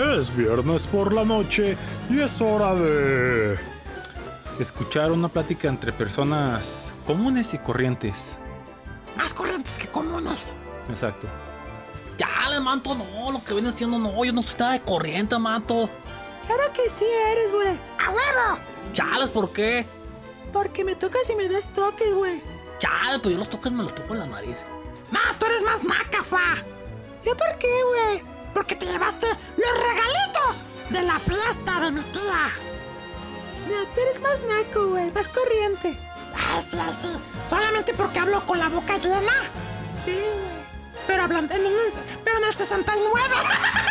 Es viernes por la noche y es hora de... Escuchar una plática entre personas comunes y corrientes. Más corrientes que comunes. Exacto. Ya, manto, no, lo que viene haciendo no, yo no soy nada de corriente, manto. Claro que sí eres, güey. ¡A huevo! Chales, ¿por qué? Porque me tocas y me das toques, güey. Chales, pero yo los toques me los toco en la nariz. ¡Ma, tú eres más naca, fa! Por qué, güey? porque te llevaste los regalitos de la fiesta de mi tía. No, tú eres más naco, güey, más corriente. Ay, sí, ay, sí. Solamente porque hablo con la boca llena. Sí, güey. Pero hablando en el, pero en el 69.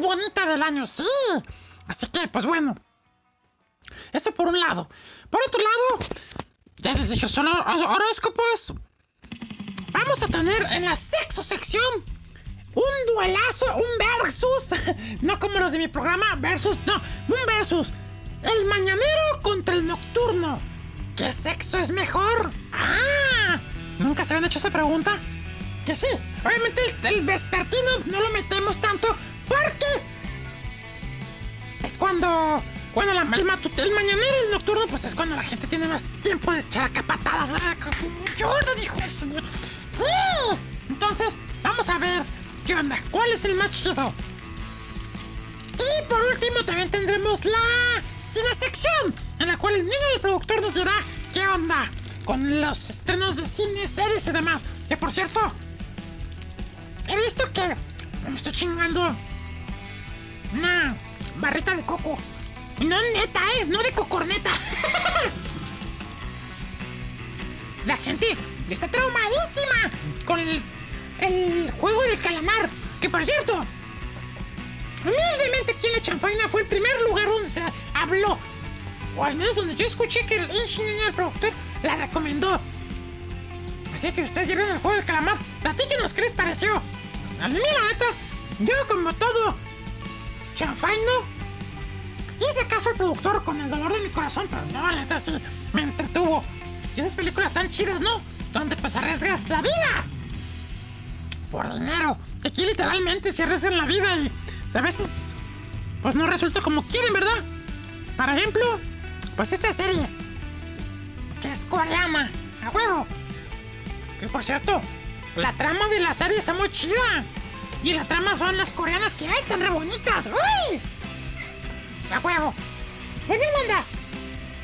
bonita del año, sí. Así que, pues bueno. Eso por un lado. Por otro lado, ya les dije, son horóscopos. Vamos a tener en la sexta sección un duelazo, un versus. No como los de mi programa, versus, no, de series y demás. Que por cierto, he visto que me estoy chingando una barrita de coco. No neta, eh, no de cocorneta. La gente está traumadísima con el, el juego del calamar. Que por cierto, Humildemente aquí en la chanfaina fue el primer lugar donde se habló. O al menos donde yo escuché que el ingeniero productor la recomendó. Así que si ustedes ya vieron el juego del calamar, platíquenos qué les pareció. A mí la neta, yo como todo chanfaino, hice caso al productor con el dolor de mi corazón, pero no, la neta sí me entretuvo. Y esas películas tan chidas, ¿no? Donde pues arriesgas la vida. Por dinero. Aquí literalmente se arriesgan la vida y a veces pues no resulta como quieren, ¿verdad? Por ejemplo, pues esta serie, que es coreana, a huevo. Que por cierto, la trama de la serie está muy chida. Y la trama son las coreanas que hay, están re bonitas. ¡Uy! A huevo. Pues bien, manda.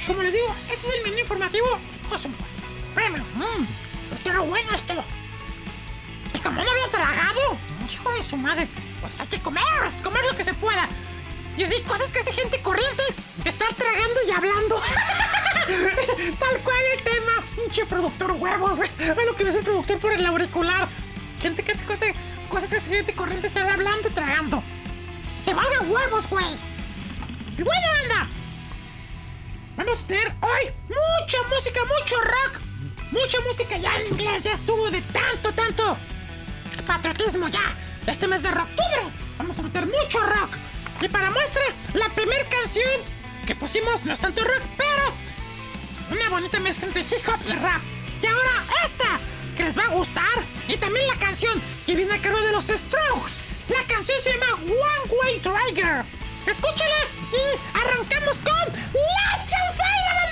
Como les digo, ese es el menú informativo. Awesome. Premio. Mmm. Pero bueno esto. Y como no había tragado, hijo de su madre, pues hay que comer, comer lo que se pueda. Y así, cosas que hace gente corriente, estar tragando y hablando. Tal cual el tema. Pinche productor huevos, güey. Ve lo que ves el productor por el auricular. Gente que hace cosas, que hace gente corriente, estar hablando y tragando. Te valga huevos, güey. Y bueno, anda. Vamos a tener hoy mucha música, mucho rock. Mucha música ya en inglés, ya estuvo de tanto, tanto patriotismo ya este mes de octubre vamos a meter mucho rock. Y para muestra, la primera canción que pusimos no es tanto rock, pero una bonita mezcla entre hip hop y rap. Y ahora esta, que les va a gustar. Y también la canción que viene a cargo de los Strokes. La canción se llama One Way Trigger. Escúchala y arrancamos con La Chanfaina,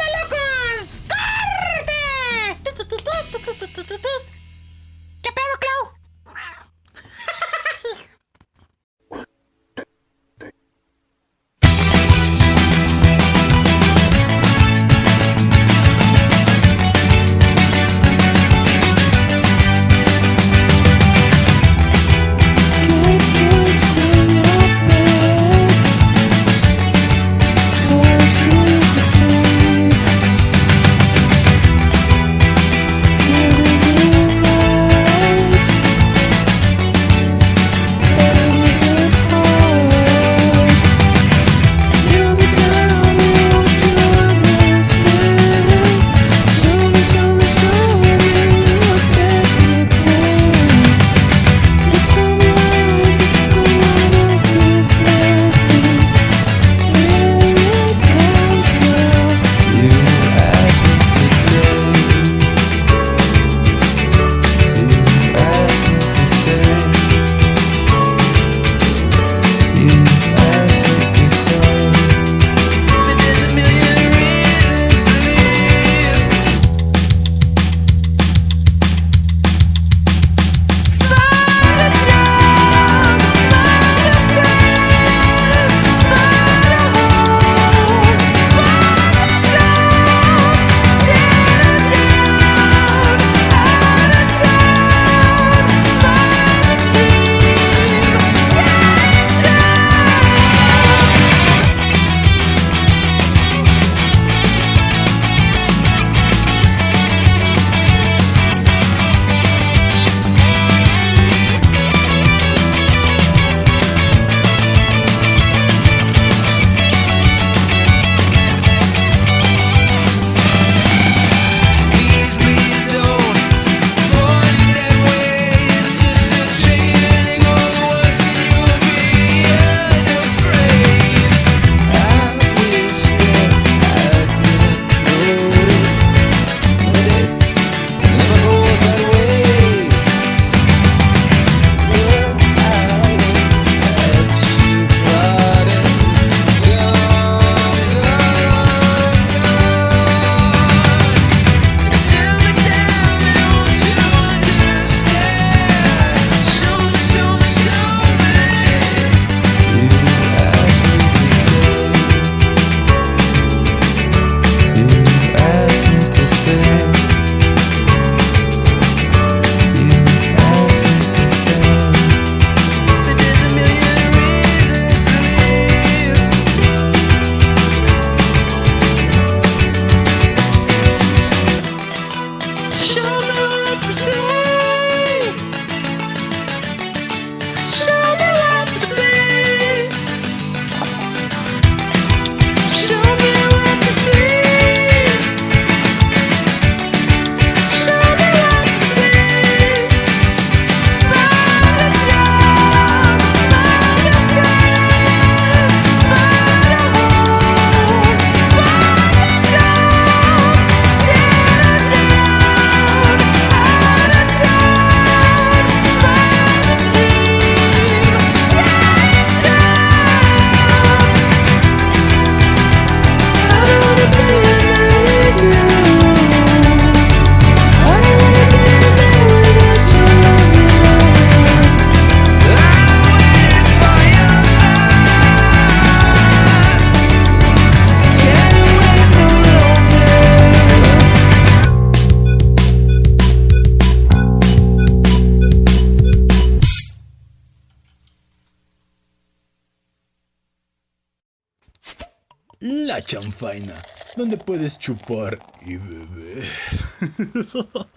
puedes chupar y beber.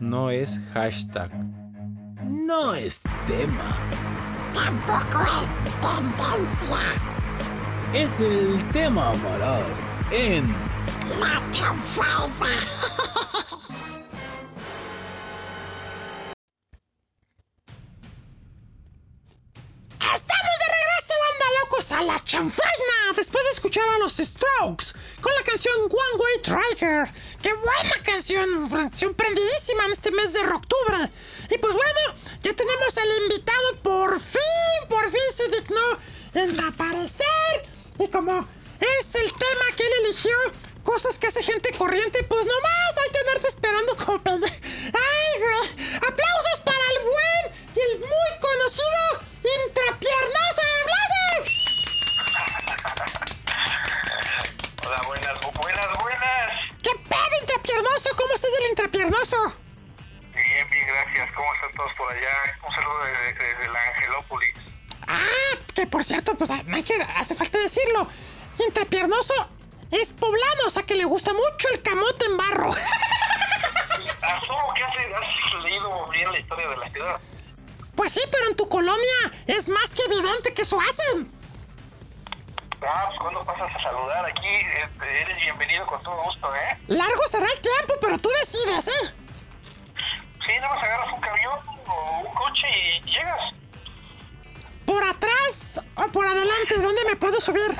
No es hashtag. No es tema. Tampoco es tendencia. Es el tema amarás en La. Con la canción One Way Trigger. ¡Qué buena canción! Canción prendidísima en este mes de octubre. Y pues bueno, ya tenemos al invitado por fin, por fin se dignó en aparecer. Y como es el tema que él eligió, cosas que hace gente corriente, pues nomás hay que andarte esperando como pende- ¡Ay, güey! ¡Aplausos para el buen y el muy conocido Intrapiernoso Hola, buenas, bu- buenas, buenas. ¿Qué pedo, Intrapiernoso? ¿Cómo estás del Intrapiernoso? Bien, bien, gracias. ¿Cómo están todos por allá? Un saludo desde, desde la Angelópolis. Ah, que por cierto, pues hay que, hace falta decirlo. Intrapiernoso es poblano, o sea que le gusta mucho el camote en barro. Asumo que has leído bien la historia de la ciudad. Pues sí, pero en tu colonia es más que evidente que eso hacen. Ah, pues cuando pasas a saludar aquí, eres bienvenido con todo gusto, ¿eh? Largo será el tiempo, pero tú decides, ¿eh? Sí, nada más agarras un camión o un coche y llegas. ¿Por atrás o por adelante? ¿Dónde me puedo subir?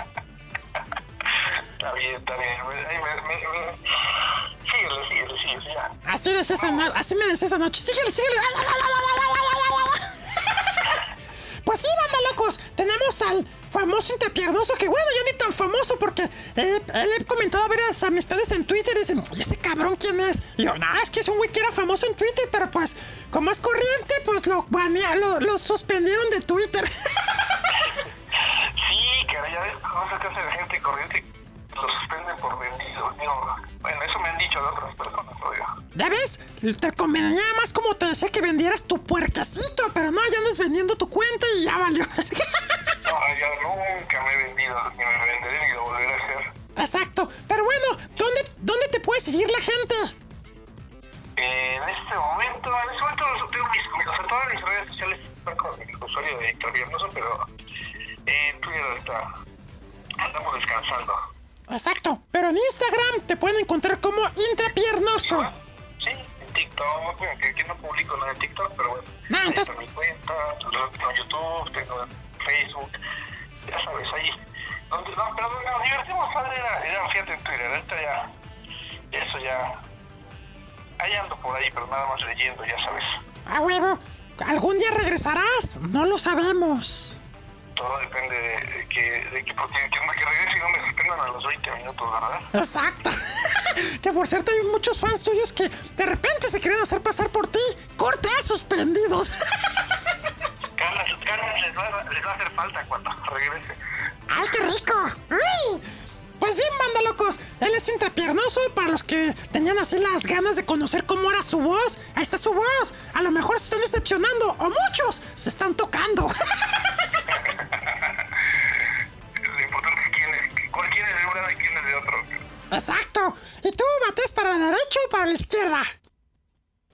está bien, está bien. Ay, me, me. Síguele, síguele, síguele, ya. Así, de esa no... Así me decías anoche. Síguele, síguele. pues sí, banda locos. Tenemos al famoso intrapiernoso, que bueno, ya ni tan famoso porque eh, le he comentado a varias amistades en Twitter y dicen, oye, ese cabrón, ¿quién es? Y yo, no, es que es un güey que era famoso en Twitter, pero pues, como es corriente, pues lo, banea- lo, lo suspendieron de Twitter. Sí, cara, ya ves se te hace la gente corriente. Lo suspenden por vendido. Digo, bueno, eso me han dicho de otras personas, oiga. ¿Ya ves? Te convenía más como te decía que vendieras tu puerquecito, pero no, ya andas vendiendo tu cuenta y ya valió. No, yo nunca me he vendido, ni me venderé, ni lo volveré a hacer. Exacto. Pero bueno, ¿dónde, ¿dónde te puede seguir la gente? Eh, en este momento, en este momento tengo mis, o sea, todas mis redes sociales están con el usuario de Intraviernoso, pero en Twitter está, andamos descansando. Exacto. Pero en Instagram te pueden encontrar como intrapiernoso. Sí, en TikTok, bueno, que, no publico nada en TikTok, pero bueno. No, entonces- mi cuenta, tengo YouTube, tengo Facebook, ya sabes, ahí. Donde, no, pero donde nos divertimos padre era, era, fíjate, en Twitter, ahorita ya, eso ya, ahí ando por ahí, pero nada más leyendo, ya sabes. A huevo. ¿Algún día regresarás? No lo sabemos. Todo depende de, que, de que, porque que, que regrese y no me suspendan a los 20 minutos, ¿verdad? Exacto. que por cierto hay muchos fans tuyos que de repente se quieren hacer pasar por ti. Corte a suspendidos. Ganas, ganas les va, les va a hacer falta cuando regrese. ¡Ay, qué rico! ¡Ay! Pues bien, banda locos, él es intrapiernoso para los que tenían así las ganas de conocer cómo era su voz. Ahí está su voz. A lo mejor se están decepcionando o muchos se están tocando. Lo importante es quién es, cuál quién es de un lado y quién es de otro. Exacto. ¿Y tú bates para la derecha o para la izquierda?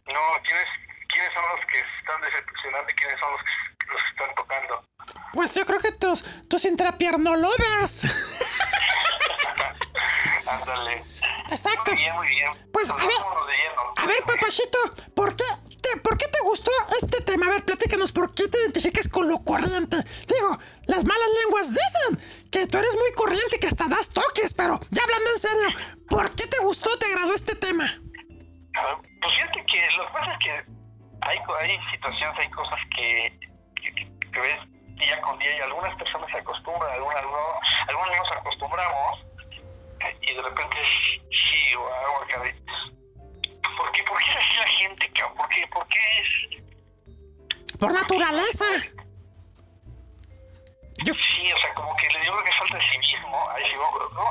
No, ¿quiénes, quiénes son los que están decepcionando y quiénes son los que los están tocando? Pues yo creo que tus, tus intrapierno lovers. Ándale. Exacto. Muy bien, muy bien. Pues, a ver-. A ver, papachito, ¿por qué, te, ¿por qué te gustó este tema? A ver, platícanos, ¿por qué te identificas con lo corriente? Digo, las malas lenguas dicen que tú eres muy corriente, que hasta das toques, pero ya hablando en serio, ¿por qué te gustó, te agradó este tema? Ah, Pues fíjate que lo que pasa es que hay, hay situaciones, hay cosas que, que, ves día con día y algunas personas se acostumbran, algunas no, algunas no nos acostumbramos y de repente sí, wow, caray. ¿Por qué, ¿Por qué es así la gente, cabrón? ¿Por qué, ¿Por qué es...? Por naturaleza. Yo, Sí, o sea, como que le digo que falta de civismo. Ahí sí, vamos, ¿no?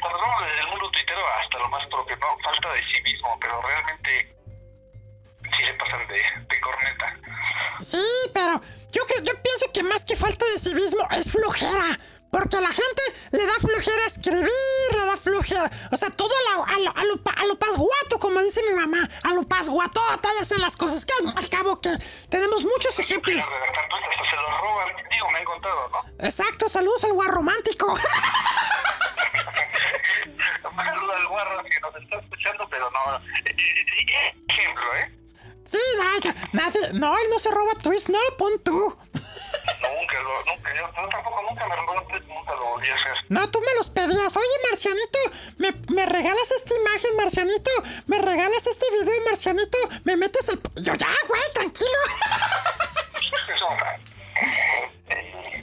Cuando vamos desde el mundo tuitero hasta lo más propio, ¿no? Falta de civismo, pero realmente sí se pasan de, de corneta. sí, pero yo, creo- yo pienso que más que falta de civismo es flojera. Porque a la gente le da flojera escribir, le da flojera. O sea, todo a, a, lo, a, lo, pa- a lo pasguato, como dice mi mamá. A lo pasguatota y hacen las cosas. Que al cabo que tenemos muchos ejemplos. Pero de tanto hasta se lo roban. Digo, me han contado, ¿no? Exacto, saludos al guarromántico. Un saludo al guarro que nos está escuchando, pero no. eh, eh, Ejemplo, ¿eh? Sí, no, nadie, no, él no se roba tweets, no, pon tú. Nunca lo, nunca, yo, tampoco nunca me robé tweets, nunca lo volví a hacer. No, tú me los pedías, oye Marcianito, me, me regalas esta imagen, Marcianito, me regalas este video, Marcianito, me metes el... Yo ya, güey, tranquilo.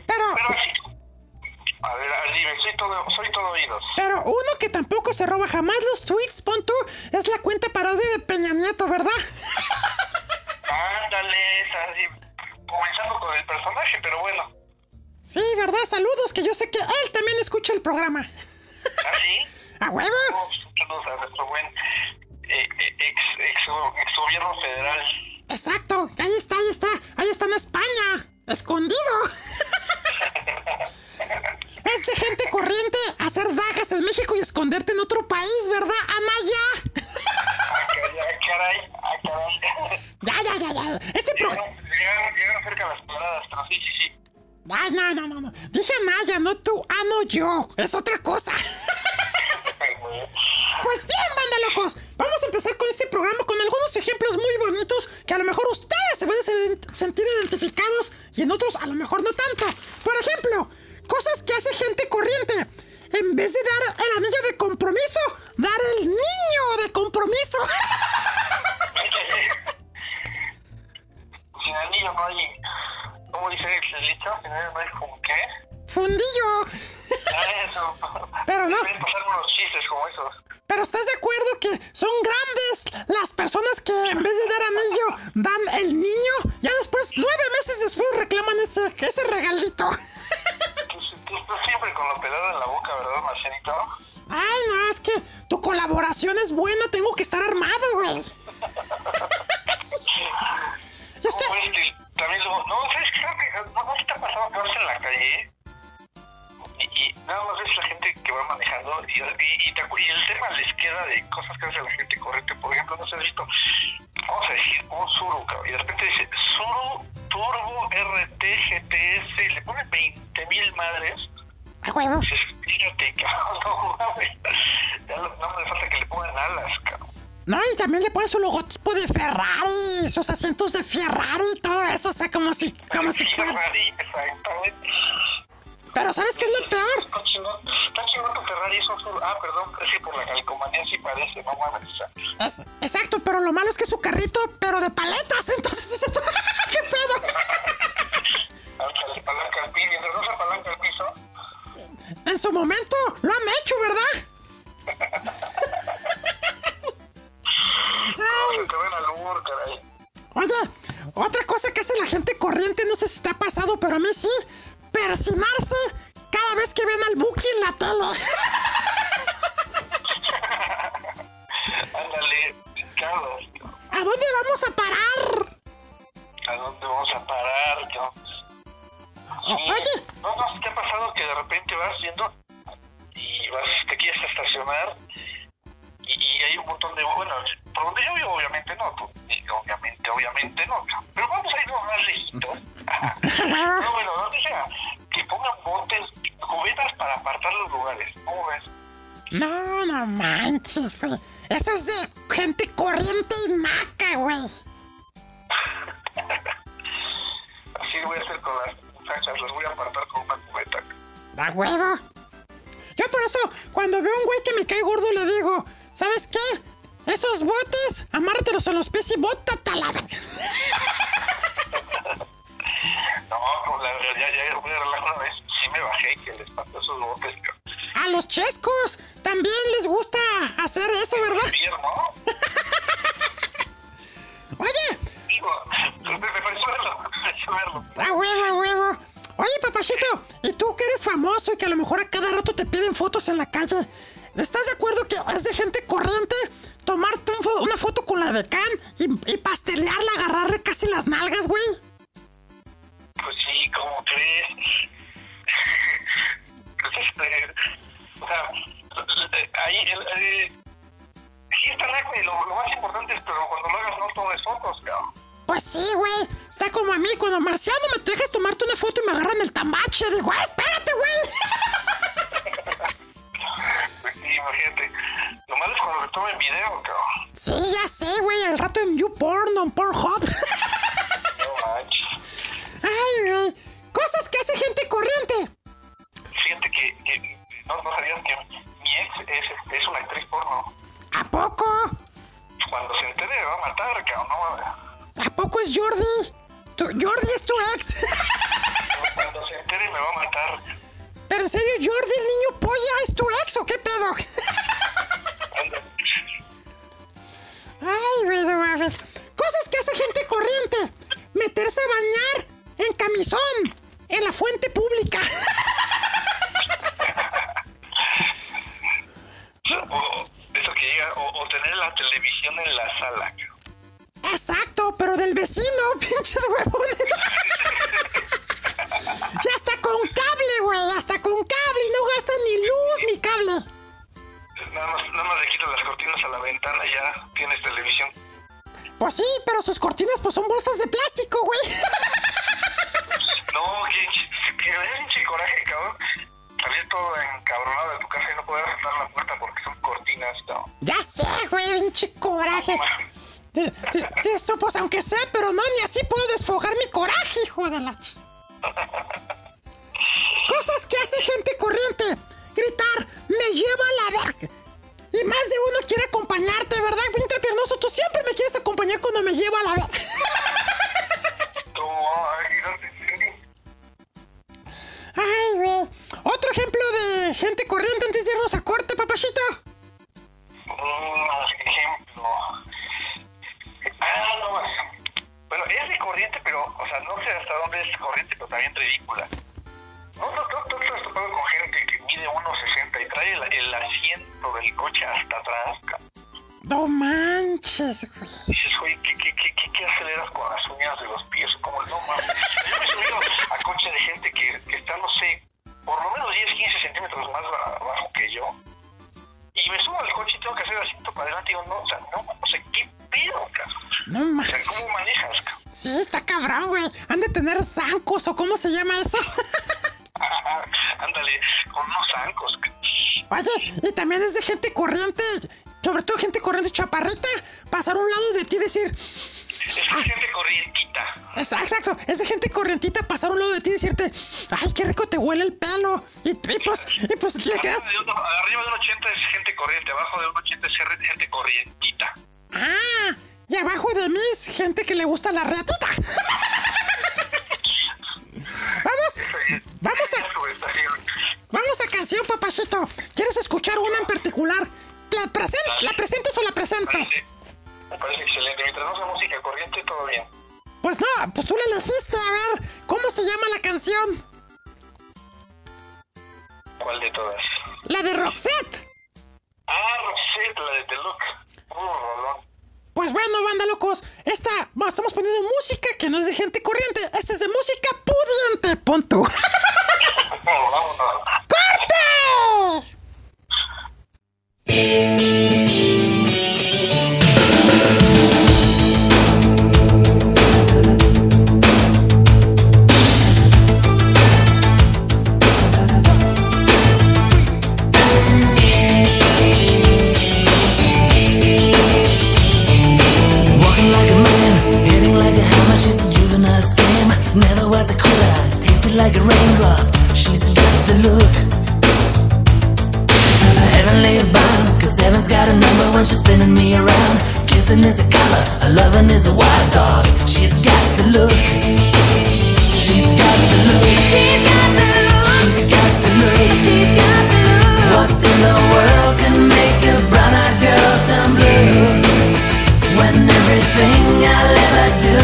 Pero... Pero sí, a ver, dime, soy todo, soy todo oídos. Pero uno que tampoco se roba jamás los tweets, pon tú, es la cuenta parodia de Peña Nieto, ¿verdad? Ándale, comenzando con el personaje, pero bueno. Sí, ¿verdad? Saludos, que yo sé que él también escucha el programa. ¿Ah, sí? ¡A huevo! Saludos a nuestro buen eh, eh, ex, ex, ex, gobierno federal. Exacto, es otra cosa. decir, Her loving is a wild dog. She's got the look. She's got the look. She's got the look. She's got the look. She's got the look. What in the world can make a brown-eyed girl turn blue? When everything I'll ever do.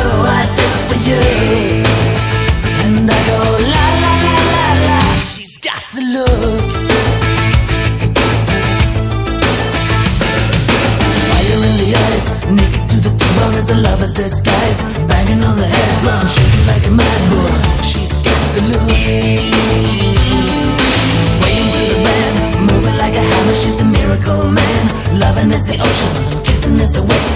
the ocean, kissing is the waves.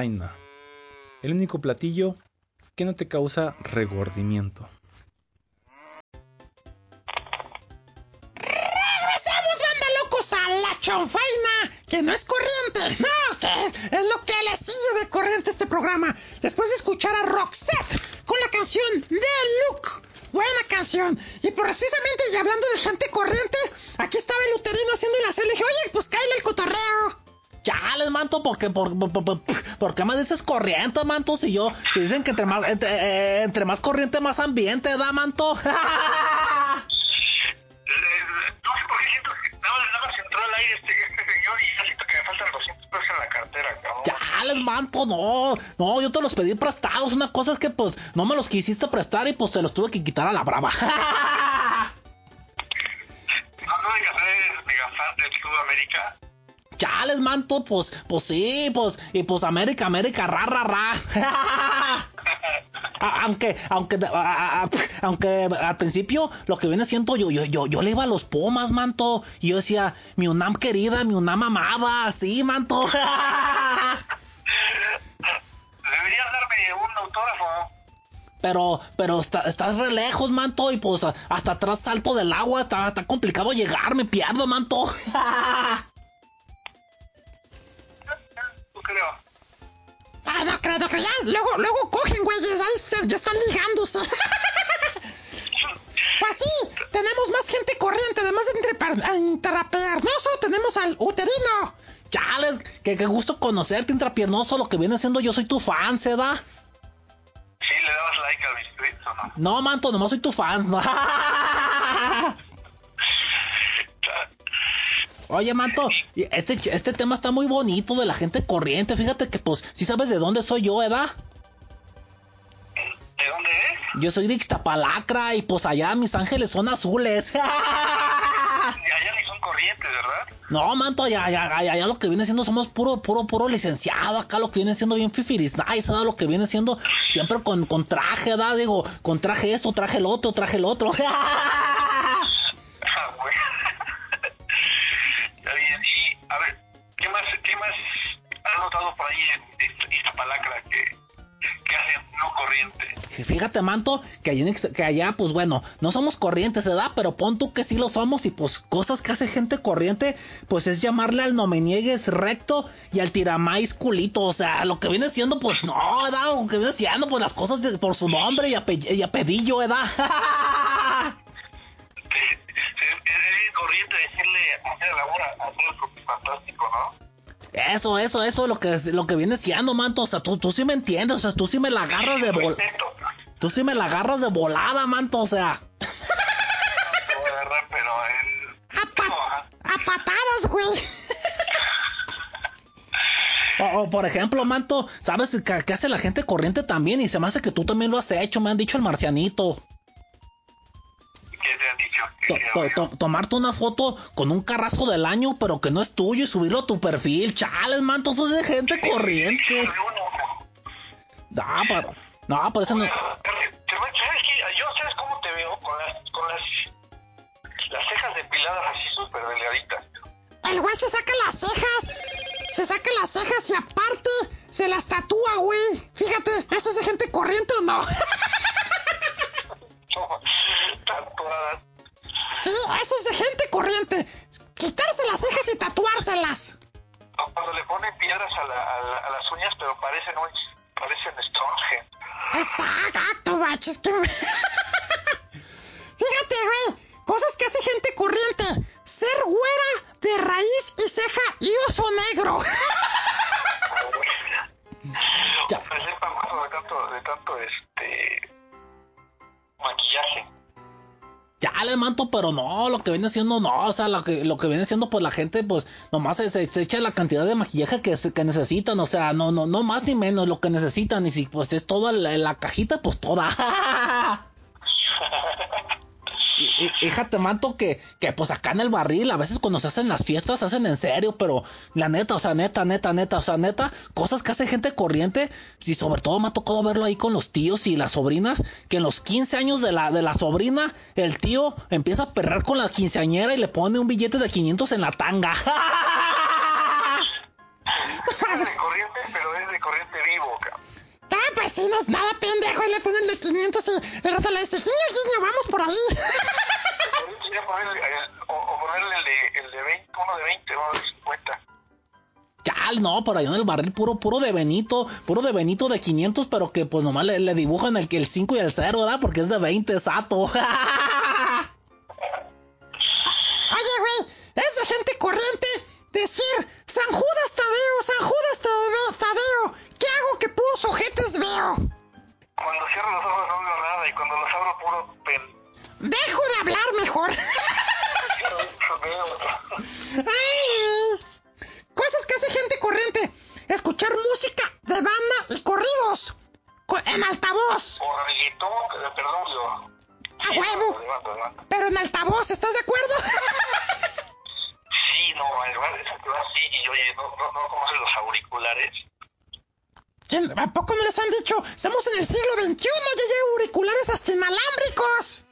El único platillo que no te causa regordimiento. Regresamos, banda locos, a la chonfaina, que no es corriente, no, que es lo que le sigue de corriente a este programa. Después de escuchar a Roxette con la canción de Luke. Buena canción. Y precisamente, y hablando de gente corriente, aquí estaba el uterino haciendo la serie. Le dije, oye, pues cállale el cotorreo. Chales, manto, porque por, por, por, por qué me dices corriente, manto? Si yo, si dicen que entre más, entre, eh, entre más corriente, más ambiente, ¿da, manto? Eh, no sé por qué siento que nada, más entró al aire este, este señor y ya siento que me faltan 200 pesos en la cartera, cabrón. Chales, manto, no, no, yo te los pedí prestados. Una cosa es que, pues, no me los quisiste prestar y, pues, te los tuve que quitar a la brava. Manto, pues, pues sí, pues, y pues América, América, ra, ra, ra. Aunque, aunque, a- a- aunque al principio lo que viene siendo yo, yo, yo, yo le iba a los pomas, manto, y yo decía, mi UNAM querida, mi UNAM amada, sí, manto. Deberías darme un autógrafo. Pero, pero está- estás re lejos, manto, y pues hasta atrás salto del agua, está, está complicado llegar, me pierdo, manto. creo. Ah, no creo, no creo, ya, luego, luego cogen, güeyes, ahí se, ya están ligándose. Pues sí, tenemos más gente corriente, además de intrapernoso, tenemos al uterino. Chales, que, que gusto conocerte, intrapiernoso, lo que viene siendo yo soy tu fan, ¿se da? ¿Sí le dabas like a mis tweets o no? No, manto, nomás soy tu fan, ¿no? Oye, Manto, y este, este tema está muy bonito de la gente corriente. Fíjate que, pues, si sabes de dónde soy yo, ¿verdad? ¿De dónde eres? Yo soy de Ixtapalacra y, pues, allá mis ángeles son azules. De allá ni son corrientes, ¿verdad? No, Manto, allá, allá, allá, allá lo que viene siendo somos puro, puro, puro licenciado. Acá lo que viene siendo bien fifiris nice, ¿verdad? Lo que viene siendo siempre con, con traje, ¿verdad? Digo, con traje esto, traje el otro, traje el otro. ¿qué más, has notado por ahí en Iz- Iztapalacra que, que hacen no corriente? Fíjate, Manto, que allá, que pues bueno, no somos corrientes, ¿verdad? Pero pon tú que sí lo somos y pues cosas que hace gente corriente, pues es llamarle al no me niegues recto y al tiramais culito. O sea, lo que viene siendo, pues no, ¿verdad? Lo que viene siendo, pues las cosas de- por su nombre y, ape- y apellido, ¿verdad? Es, corriente decirle hacer la hora, hacer el fantástico, ¿no? Eso, eso, eso, lo que, lo que viene siendo, Manto. O sea, tú, tú sí me entiendes, o sea, tú sí me la agarras de vol Respeto. tú sí me la agarras de volada, Manto, o sea. A pero. A, patadas, güey. O, o, por ejemplo, Manto, ¿sabes qué, qué hace la gente corriente también? Y se me hace que tú también lo has hecho, me han dicho el marcianito. Que te han dicho que To- sea to- bueno. to- tomarte una foto con un carrasco del año, pero que no es tuyo y subirlo a tu perfil. Chales, manto, eso es de gente corriente. Uno. No, pero, no, pero eso no. ¿Sabes qué? Yo, ¿sabes cómo te veo? Con las, con las, las cejas depiladas así súper delgaditas. El güey se saca las cejas. Se saca las cejas y aparte se las tatúa, güey. Fíjate, ¿eso es de gente corriente o no? Tatuadas. Sí, eso es de gente corriente. Quitarse las cejas y tatuárselas. O Cuando le ponen piedras a, la- a la- a las uñas, pero parecen, parecen Stonehenge. Exacto, machos. que- Fíjate, güey. Cosas que hace gente corriente. Ser güera de raíz y ceja y oso negro. Ya. De tanto, de tanto, este, maquillaje. Ya le manto, pero no, lo que viene siendo no, o sea, lo que, lo que viene siendo pues la gente pues nomás se, se- se echa la cantidad de maquillaje que, se- que necesitan, o sea, no, no, no más ni menos lo que necesitan, y si pues es toda la, la cajita, pues toda. Y- Fíjate, manto, que, que pues acá en el barril, a veces cuando se hacen las fiestas, se hacen en serio, pero la neta, o sea, neta, neta, neta, o sea, neta, cosas que hace gente corriente, y sobre todo me ha tocado verlo ahí con los tíos y las sobrinas, que en los 15 años de la, de la sobrina, el tío empieza a perrar con la quinceañera y le pone un billete de 500 en la tanga. Sí, no es nada pendejo. Y le ponen de 500 y el rato le dice, giño, giño, vamos por ahí. O, o ponerle el de, el de 20, uno de 20, uno de 50. Ya, no, por allá en el barril puro, puro de Benito, puro de Benito de 500, pero que pues nomás le, le dibujan el, el 5 y el 0, ¿verdad? Porque es de 20, sato. Oye, güey, es de gente corriente decir, San Judas Tadeo, San Judas Tadeo, Tadeo. Veo? Cuando cierro los ojos no veo nada y cuando los abro puro pen... Dejo de hablar mejor. Ay. Cosas que hace gente corriente. Escuchar música de banda y corridos. Co- En altavoz. O reggaetón, perdón, yo... A huevo. Levanta. Pero en altavoz, ¿estás de acuerdo? Sí, no, en lugar de que va así y oye, no, no, no conoces los auriculares. ¿Quién- ¿A poco no les han dicho? Estamos en el siglo XXI, ya hay auriculares hasta inalámbricos.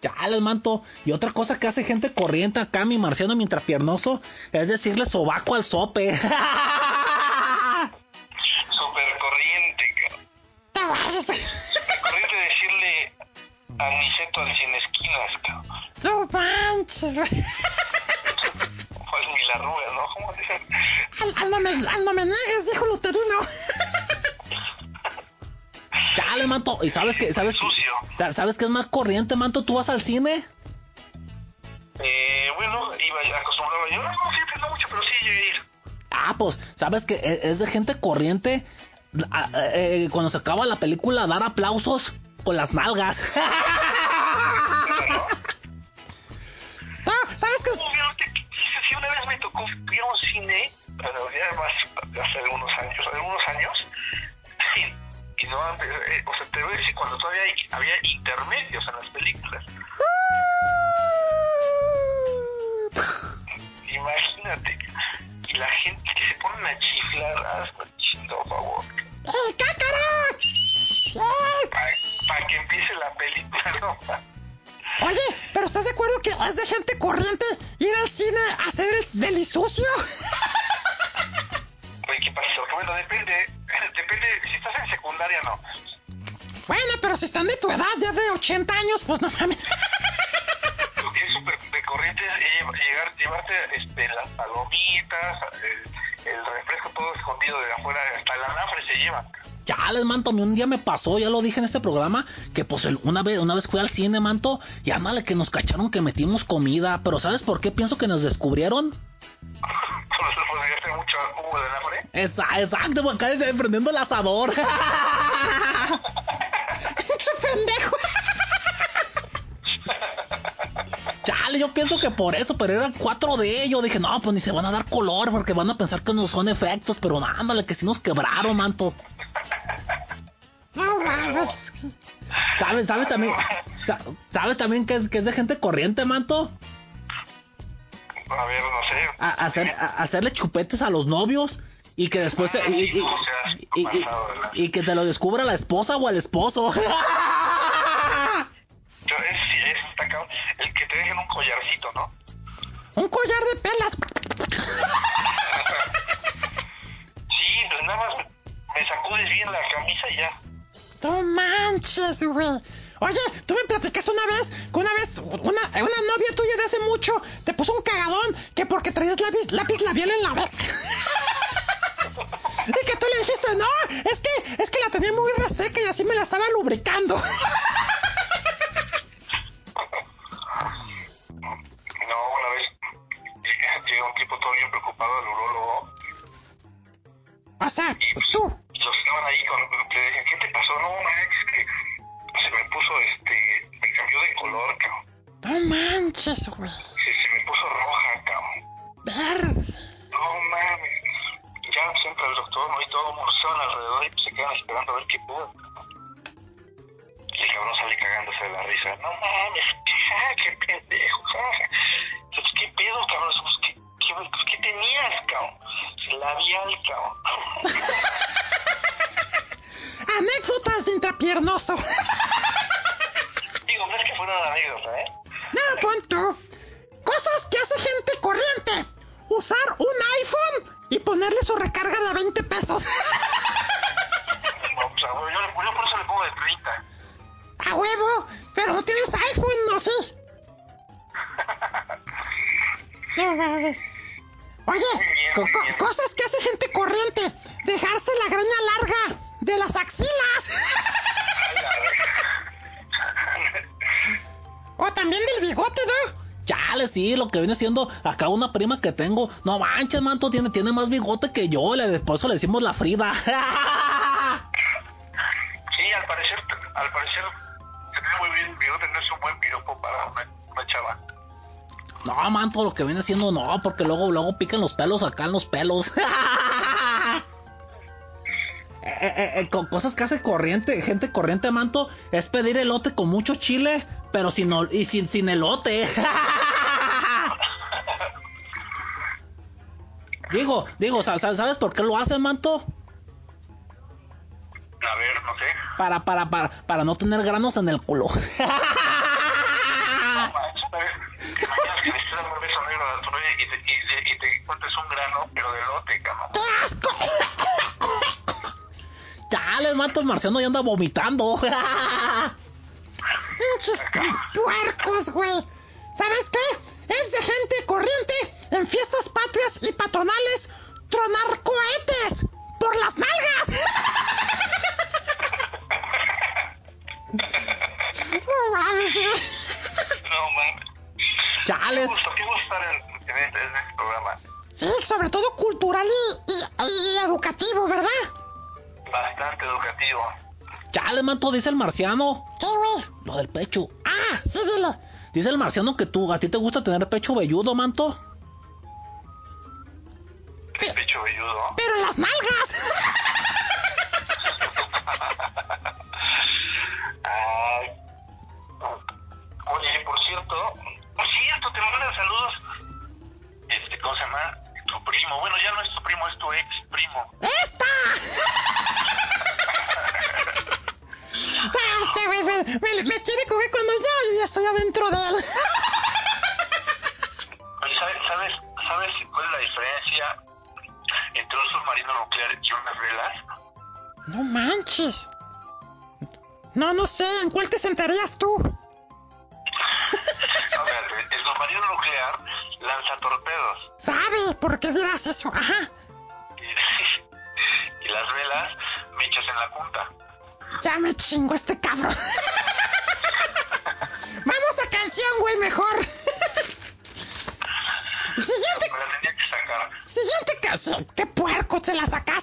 ya, les manto. Y otra cosa que hace gente corriente acá, mi marciano mientras piernoso, es decirle sobaco al sope. Súper corriente, cabrón. Corriente decirle aniceto al cien esquinas, cabrón. No manches, güey. O al milarrugas, ¿no? ¿Cómo dicen? Al, al no me, al no me niegues, dijo Luterino. les manto. ¿Y sabes qué? ¿Sabes qué? ¿Sabes qué es más corriente, manto? ¿Tú vas al cine? Eh, bueno, iba acostumbrado yo. No, siempre no mucho, pero sí llegué a ir. Ah, pues, ¿sabes que es de gente corriente? Ah, eh, cuando se acaba la película, dar aplausos con las nalgas. No, ¿sabes qué? Me tocó ir a un cine, pero ya más hace algunos años, algunos años, y, y no antes, eh, o sea, te voy a decir cuando todavía hay- había intermedios en las películas. Imagínate, y la gente que se ponen a chiflar, hazme chido, por favor, ¡Eh! ¡Eh! para que empiece la película, ¿no? Oye, pero ¿estás de acuerdo que es de gente corriente ir al cine a hacer el delisucio? Oye, ¿qué pasó? Que bueno, depende, depende, si estás en secundaria, no. Bueno, pero si están de tu edad, ya de 80 años, pues no mames. Lo que es súper de corriente es llevarte este, las palomitas, el, el refresco todo escondido de afuera, hasta el anafre se llevan. Ya les manto, a mí un día me pasó, ya lo dije en este programa, que pues una vez, una vez fui al cine, manto, y ándale que nos cacharon que metimos comida, pero ¿sabes por qué pienso que nos descubrieron? Exacto, acá de- prendiendo el asador. ¡Qué pendejo! Chale, yo pienso que por eso, pero eran cuatro de ellos. Dije, no, pues ni se van a dar color porque van a pensar que no son efectos, pero ándale, que sí nos quebraron, manto. No mames. ¿Sabes? ¿Sabes también? Sa- ¿Sabes también que es, que es de gente corriente, manto? A ver, no sé. A, hacer, a- hacerle chupetes a los novios y que después te- y, y- y- y- que te lo descubra la esposa o el esposo. Yo- Es, es. El que te dejen un collarcito, ¿no? Un collar de perlas. Sí, pues nada más me sacudes bien la camisa ya. No manches, güey. Oye, tú me platicaste una vez una vez una, una acá una prima que tengo. No manches, manto, tiene, tiene más bigote que yo. Le, por eso le decimos la Frida. Sí, al parecer, al parecer, ve muy bien bigote, no es un buen piropo para una, una chava. no, manto, lo que viene siendo no, porque luego, luego pican los pelos acá en los pelos. Eh, eh, eh, con cosas que hace corriente, gente corriente, manto, es pedir elote con mucho chile, pero sin, y sin, sin elote. digo, digo, sa- sa- ¿sabes por qué lo hacen, manto? A ver, no sé. Para, para, para, para no tener granos en el culo. No manches, ¿sabes? ¿Te imaginas que le estés dando un beso negro a tu novia y te, y, te- y te encuentres un grano, pero de lote, cabrón? ¡Qué asco! Chale, manto, el marciano ya anda vomitando. Pinches puercos, güey. ¿Sabes qué? Es de gente corriente en fiestas patrias y patronales tronar cohetes por las nalgas. No mames. No mames. Chale. Qué gusto, qué gusto estar en, en este, en este programa. Sí, sobre todo cultural y, y- y educativo, ¿verdad? Bastante educativo. Chale, manto, dice el marciano. ¿Qué, güey? Lo del pecho. Ah, sí. Dice el marciano que tú, a ti te gusta tener pecho velludo, manto. El pecho velludo. Pero las nalgas. Ay. Oye, por cierto, por cierto, te mandan saludos. Este, ¿cómo se llama? Tu primo. Bueno, ya no es tu primo, es tu ex primo. ¡Esta! Ah, Este güey me, me- me quiere coger cuando yo ya estoy adentro de él. Oye, ¿sabes, sabes, ¿sabes cuál es la diferencia entre un submarino nuclear y unas velas? No manches. No, no sé, ¿en cuál te sentarías tú? Espérate, el submarino nuclear lanza torpedos ¿Sabe por qué dirás eso? Ajá. y, y las velas mechas en la punta. Ya me chingo este cabrón. Vamos a canción, güey, mejor. Siguiente, Me la tenía que sacar. siguiente canción. Qué puerco, se la sacaste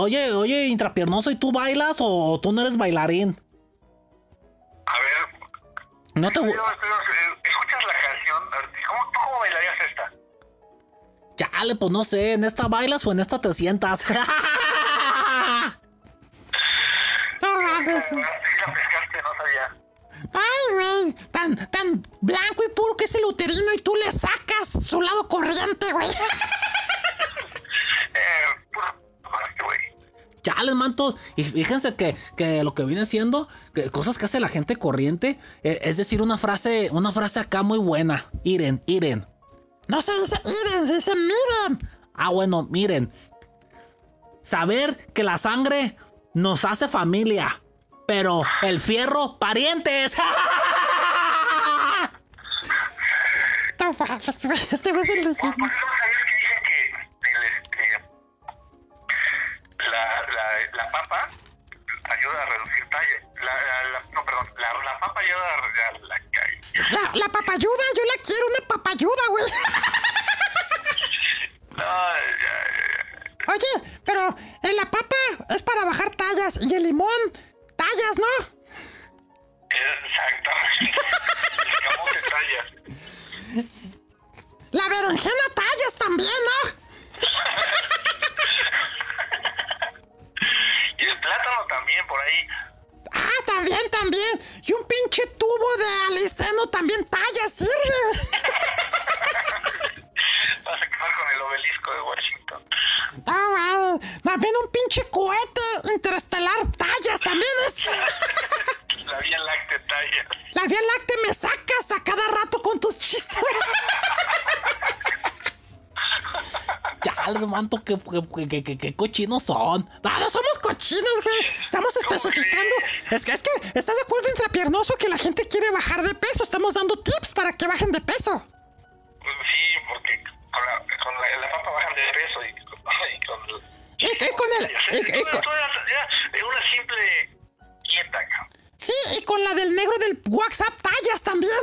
Oye, oye, intrapiernoso, ¿y tú bailas o tú no eres bailarín? A ver, No te gu- pero, pero, eh, escuchas la canción. ¿Cómo, ¿Tú cómo bailarías esta? Chale, pues no sé, ¿en esta bailas o en esta te sientas? fíjense que, que lo que viene siendo, cosas que hace la gente corriente, eh, es decir, una frase, una frase acá muy buena. Iren, iren. No se dice miren, se dice miren. Ah, bueno, miren. Saber que la sangre nos hace familia, pero el fierro, parientes. Este es la, La, la papayuda, yo la quiero una papayuda, güey. no, ya, ya, Oye, pero en la papa es para bajar tallas y el limón, tallas, ¿no? Exactamente. El camote tallas. La berenjena tallas también, ¿no? Y el plátano también por ahí. Ah, también, también. Y un pinche tubo de aliceno también tallas sirve. Vas a acabar con el obelisco de Washington. No. También un pinche cohete interestelar tallas también es. La Vía Láctea tallas. La Vía Láctea me sacas a cada rato con tus chistes. Chales, manto, que, que, que, que- que cochinos son. No, no somos cochinos, güey. Estamos especificando. Es que, es que, ¿estás de acuerdo intrapiernoso que la gente quiere bajar de peso? Estamos dando tips para que bajen de peso. Sí, porque con la, con la, la papa bajan de peso y, con- y con... Y, y con el. y- y con- Es una simple dieta, cabrón. sí, y con la del negro del WhatsApp tallas también.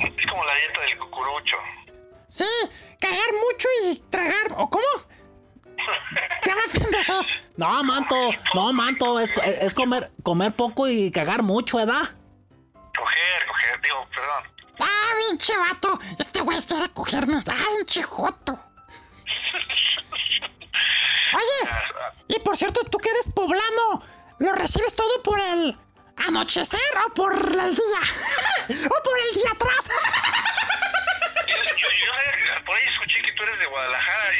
Es como la dieta del cucurucho. Sí, cagar mucho y tragar. ¿O cómo? ¿Qué me? No, manto, no, manto, es, es comer, comer poco y cagar mucho, ¿verdad? Coger, coger, digo, perdón. Ah, pinche vato. Este güey quiere cogerme. Ah, pinche joto. Oye, y por cierto, tú que eres poblano, ¿lo recibes todo por el anochecer o por el día? ¿O por el día atrás? Yo, yo, yo por ahí escuché que tú eres de Guadalajara y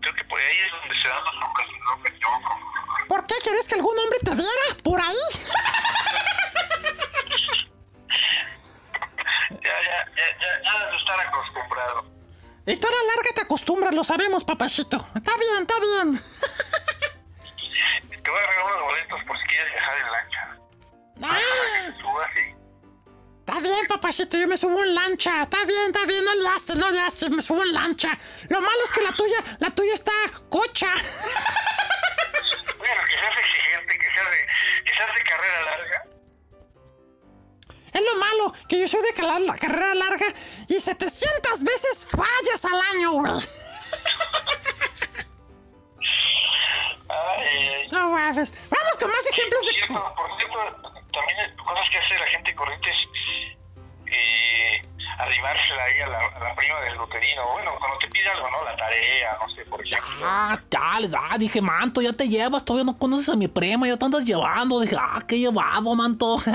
creo que por ahí es donde se dan las locas, me equivoco. ¿Por qué quieres que algún hombre te viera? ¿Por ahí? Ya, ya, ya, ya, ya debes estar acostumbrado. Y tú a la larga te acostumbras, lo sabemos, papachito. Está bien, está bien. Te voy a regalar unos boletos por si quieres viajar en lancha. Ah, Para que subas y... está bien, papachito, yo me subo en lancha. Está bien, está bien, no le haces, no le haces, me subo en lancha. Lo malo es que la tuya, la tuya está cocha. Bueno, que seas exigente, que seas de, que seas de carrera larga. Es lo malo, que yo soy de cala- la carrera larga y 700 veces fallas al año, güey. Ay. No mames. Vamos con más ejemplos de... cierto, por cierto, también cosas que hace la gente corriente es eh, arrimársela ahí a la, a la prima del loterino. Bueno, cuando te pide algo, ¿no? La tarea, no sé, por ejemplo. Ah, ya, les- ah, dije, manto, ya te llevas, todavía no conoces a mi prima, ya te andas llevando. Dije, ah, qué llevado, manto.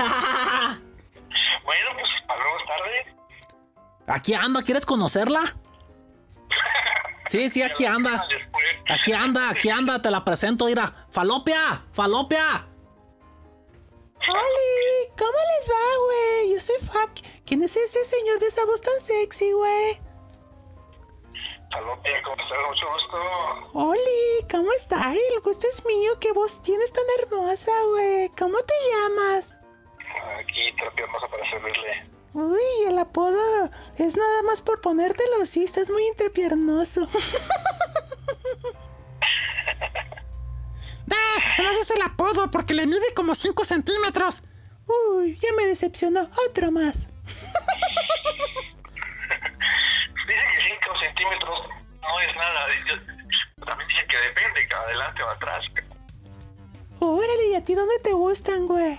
Bueno, pues para luego tarde. aquí anda, ¿quieres conocerla? Sí, sí, aquí anda. Después. Aquí anda, aquí anda, te la presento, mira. Falopia, falopia. Oli, ¿cómo les va, güey? Yo soy Fuck. ¿Quién es ese señor de esa voz tan sexy, güey? Salopia, ¿cómo estás? Mucho gusto. Oli, ¿cómo está? Ay, el gusto es mío. ¿Qué voz tienes tan hermosa, güey? ¿Cómo te llamas? Aquí, terapia hermosa para servirle. Uy, el apodo es nada más por ponértelo, sí, estás muy entrepiernoso. Ah, además es el apodo porque le mide como 5 centímetros. Uy, ya me decepcionó. Otro más. Dicen que 5 centímetros no es nada. Yo- también dicen que depende, que adelante o atrás. Órale, ¿y a ti dónde te gustan, güey?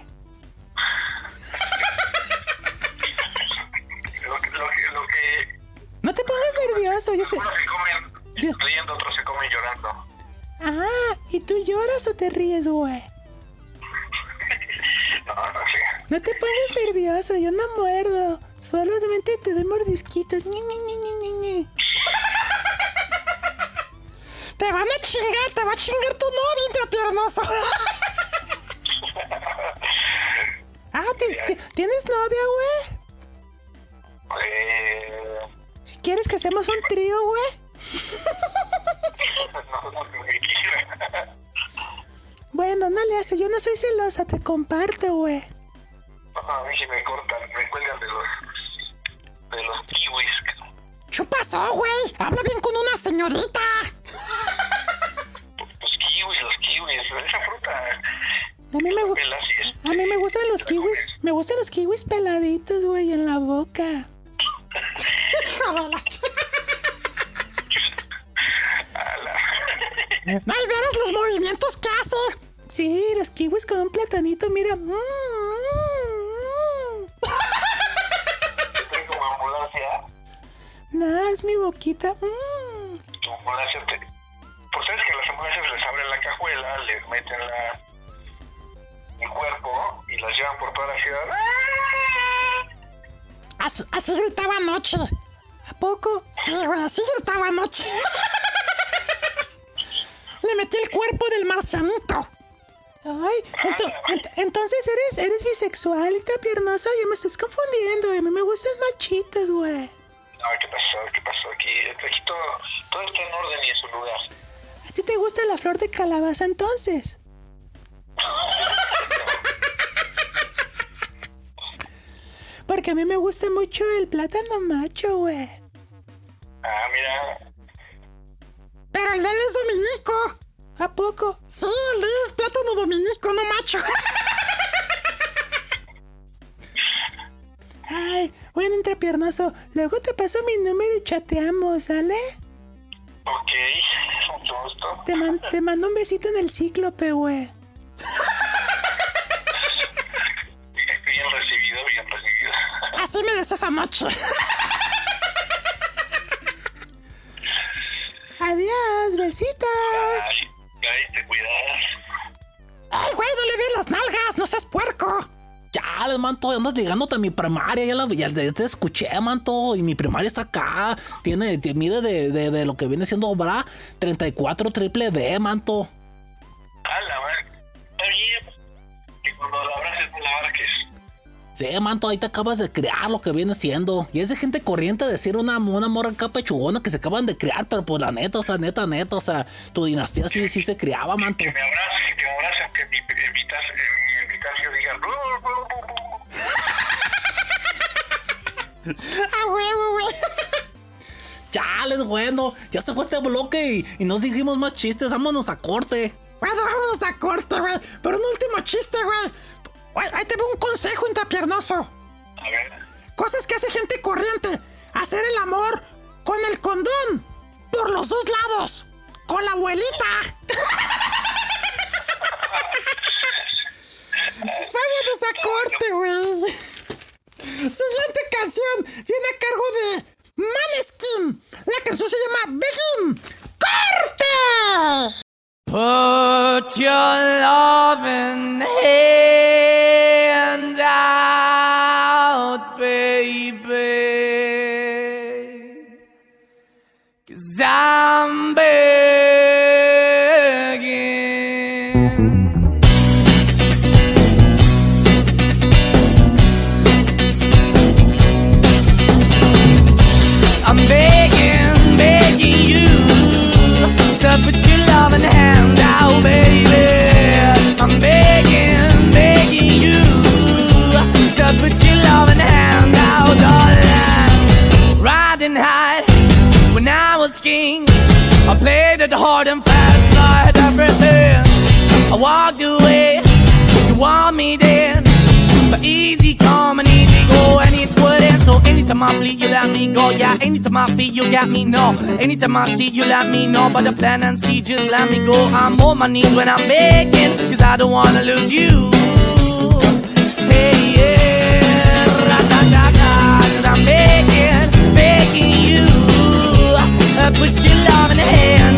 Lo que, lo que, lo que No te pongas nervioso, yo sé. unos se comen Yo- riendo, otros se comen llorando. Ah, ¿y tú lloras o te ríes, güey? No, no sé. No te pongas nervioso, yo no muerdo. Solamente te doy mordisquitos. Ñi, ñi, ñi. Te van a chingar, te va a chingar tu novio entrepiernoso. Ah, ¿ti- ti- ¿tienes novia, güey? Quieres que hacemos un trío, güey. quiera. Bueno, no le hace, yo no soy celosa, te comparto, güey. A mí me cortan, me cuelgan de los, de los kiwis. ¿Qué pasó, güey? Habla bien con una señorita. Los kiwis, los kiwis, esa fruta. A mí me, gu- Pela así es. a mí me gustan los kiwis, me gustan los kiwis peladitos, güey, en la boca. No, y verás los movimientos que hace. Sí, los kiwis con un platanito, mira. Mm, mm, como ambulancia. No, es mi boquita. Mm. Tu ambulancia te... Pues sabes que las ambulancias les abren la cajuela, les meten la... el cuerpo y las llevan por toda la ciudad. Así, así gritaba anoche. ¿A poco? Sí, güey, así gritaba anoche. Le metí el cuerpo del marcianito. Ay, ento- ent- entonces eres, eres bisexual, intrapiernosa, ya me estás confundiendo. A mí me gustan machitas, güey. No, ¿qué pasó? ¿Qué pasó aquí? Aquí todo, todo está en orden y en su lugar. ¿A ti te gusta la flor de calabaza entonces? Porque a mí me gusta mucho el plátano macho, güey. Ah, mira, Pero el de él es dominico. ¿A poco? Sí, el de él es plátano dominico, no macho. Ay, bueno, entrepiernoso. Luego te paso mi número y chateamos, ¿sale? ok, mucho gusto. Te, man- te mando un besito en el cíclope, güey. Así me decías anoche. Adiós, besitos. Ay, ay, te cuidas. Ay, güey, no le ves las nalgas, no seas puerco. Ya, manto, andas ligándote a mi primaria, ya, la, ya, ya te escuché, manto, y mi primaria está acá, tiene, te mide de, de, de lo que viene siendo, ¿verdad? 34 triple B, manto. A la bien. Que cuando la abraces no la abarques. Sí, manto, ahí te acabas de crear lo que viene siendo. Y es de gente corriente decir una, una morra acá pechugona que se acaban de crear, pero pues la neta, o sea, neta, neta, o sea, tu dinastía sí, sí se criaba, manto. Que me abracen, que me que mi invitas, mi invitación diga. "Bu, bu, bu, bu". A huevo, güey. Chales, bueno, ya se fue este bloque y, y nos dijimos más chistes, vámonos a corte. Bueno, vámonos a corte, güey. Pero un último chiste, güey. Ahí te veo un consejo intrapiernoso. A ver. Cosas que hace gente corriente. Hacer el amor con el condón. Por los dos lados. Con la abuelita. Vámonos a corte, güey. Siguiente canción viene a cargo de Maneskin. La canción se llama Begin. ¡Corte! Put your loving hand out, baby. Cause I'm begging. I'm begging, begging you to put your loving hand hard and fast, 'cause I had everything. I walked away, you want me then. But easy come and easy go, and it wouldn't. So anytime I bleed, you let me go. Yeah, anytime I feel, you got me. No, anytime I see, you let me know. But the plan and see, just let me go. I'm on my knees when I'm begging, cause I don't wanna lose you. Hey, yeah, ra-da-da-da, cause I'm begging, begging you. Uh, put your love in the hand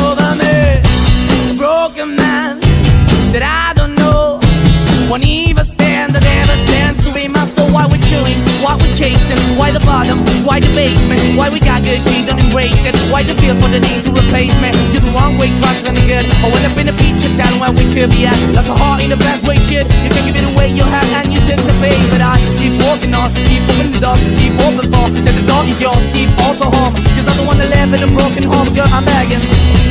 A man that I don't know. Won't even stand, that never stands to be my soul. Why we're chilling, why we're chasing, why the bottom, why the basement, why we got good, she don't embrace it. Why the feel for the need to replace me? You're the wrong way, trying to good. I went up in the feature town where we could be at. Like a heart in the best way, shit. You can give it away, you have, and you take the bait. But I keep walking on, keep opening the door, keep open for that the door is yours, keep also home. Cause I'm the one that live in a broken home, girl, I'm begging.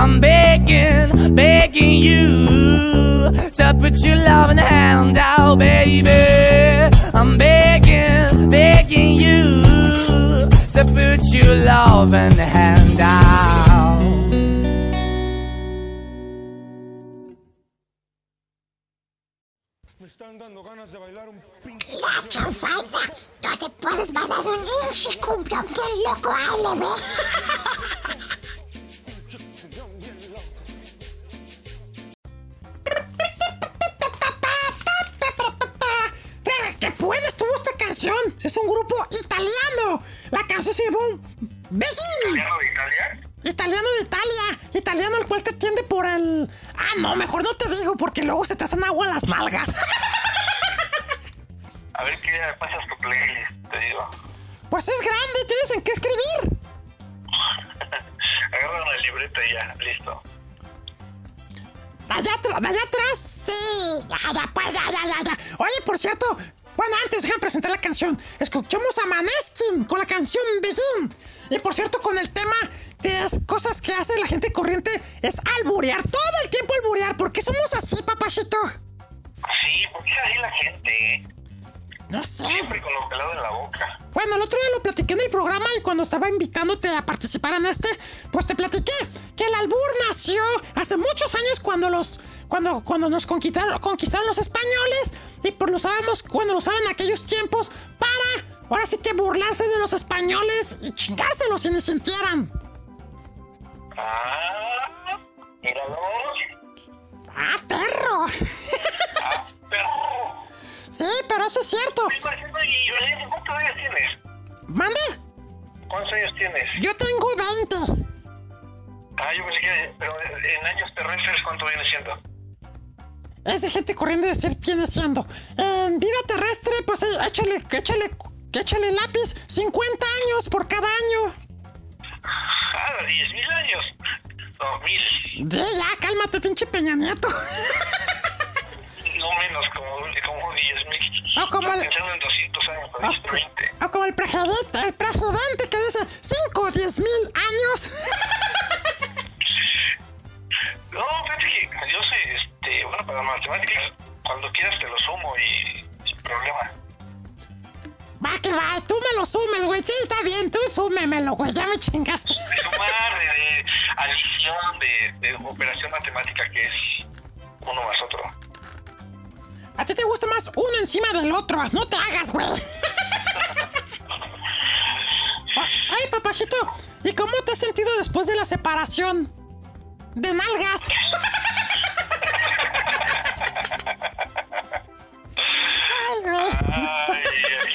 I'm begging, begging you to put your loving hand out, baby. I'm begging, begging you to put your loving hand out. La chanfalda. No te puedes bailar un pinche cumbión bien loco, Ale, canción! Es un grupo italiano. La canción se llamó Begin. ¿Italiano de Italia? Italiano de Italia. Italiano el cual te atiende por el... Ah, no, mejor no te digo porque luego se te hacen agua las nalgas. A ver qué pasas tu playlist, te digo. Pues es grande, tienes en qué escribir. Agarra una libreta y ya, listo. Allá, atrás, allá atrás, sí. Ya, ya, pues, ya, ya, ya, ya. Oye, por cierto, bueno, antes déjame presentar la canción. Escuchamos a Maneskin con la canción Begin. Y por cierto, con el tema de las cosas que hace la gente corriente es alburear. Todo el tiempo alburear. ¿Por qué somos así, papachito? Sí, ¿por qué es así la gente? eh? No sé. Siempre con lo pelado en la boca. Bueno, el otro día lo platiqué en el programa y cuando estaba invitándote a participar en este, pues te platiqué que el albur nació hace muchos años cuando los cuando cuando nos conquistaron, conquistaron los españoles y por lo sabemos cuando lo saben en aquellos tiempos para ahora sí que burlarse de los españoles y chingárselos si ni sintieran. Ah, míralo. ¡Ah, perro! Ah, perro. sí, pero eso es cierto. Oye, Marcelo, ¿y Valeria, cuántos años tienes? ¿Mande? ¿Cuántos años tienes? Yo tengo 20. Ah, yo pensé que, pero en años terrestres, ¿cuánto viene siendo? Es de gente corriendo de ser viene siendo. En vida terrestre, pues eh, échale, échale, échale lápiz. 50 años por cada año. Ah, 10 mil años. No, mil. Ya, cálmate, pinche Peña Nieto. No menos, como, como 10 mil. Ah, como el- Pensando en 200 años, dijiste 20. O como el presidente, el presidente que dice 5 o 10 mil años. No, fíjate que yo sé, este, bueno, para matemáticas, cuando quieras te lo sumo y sin problema. Va que va, tú me lo sumes, güey. Sí, está bien, tú súmemelo, güey. Ya me chingaste. De sumar, de, de adición, de, de operación matemática que es uno más otro. A ti te gusta más uno encima del otro. No te hagas, güey. Ay, papachito, ¿y cómo te has sentido después de la separación? De nalgas. Ay, güey. Ay, ay.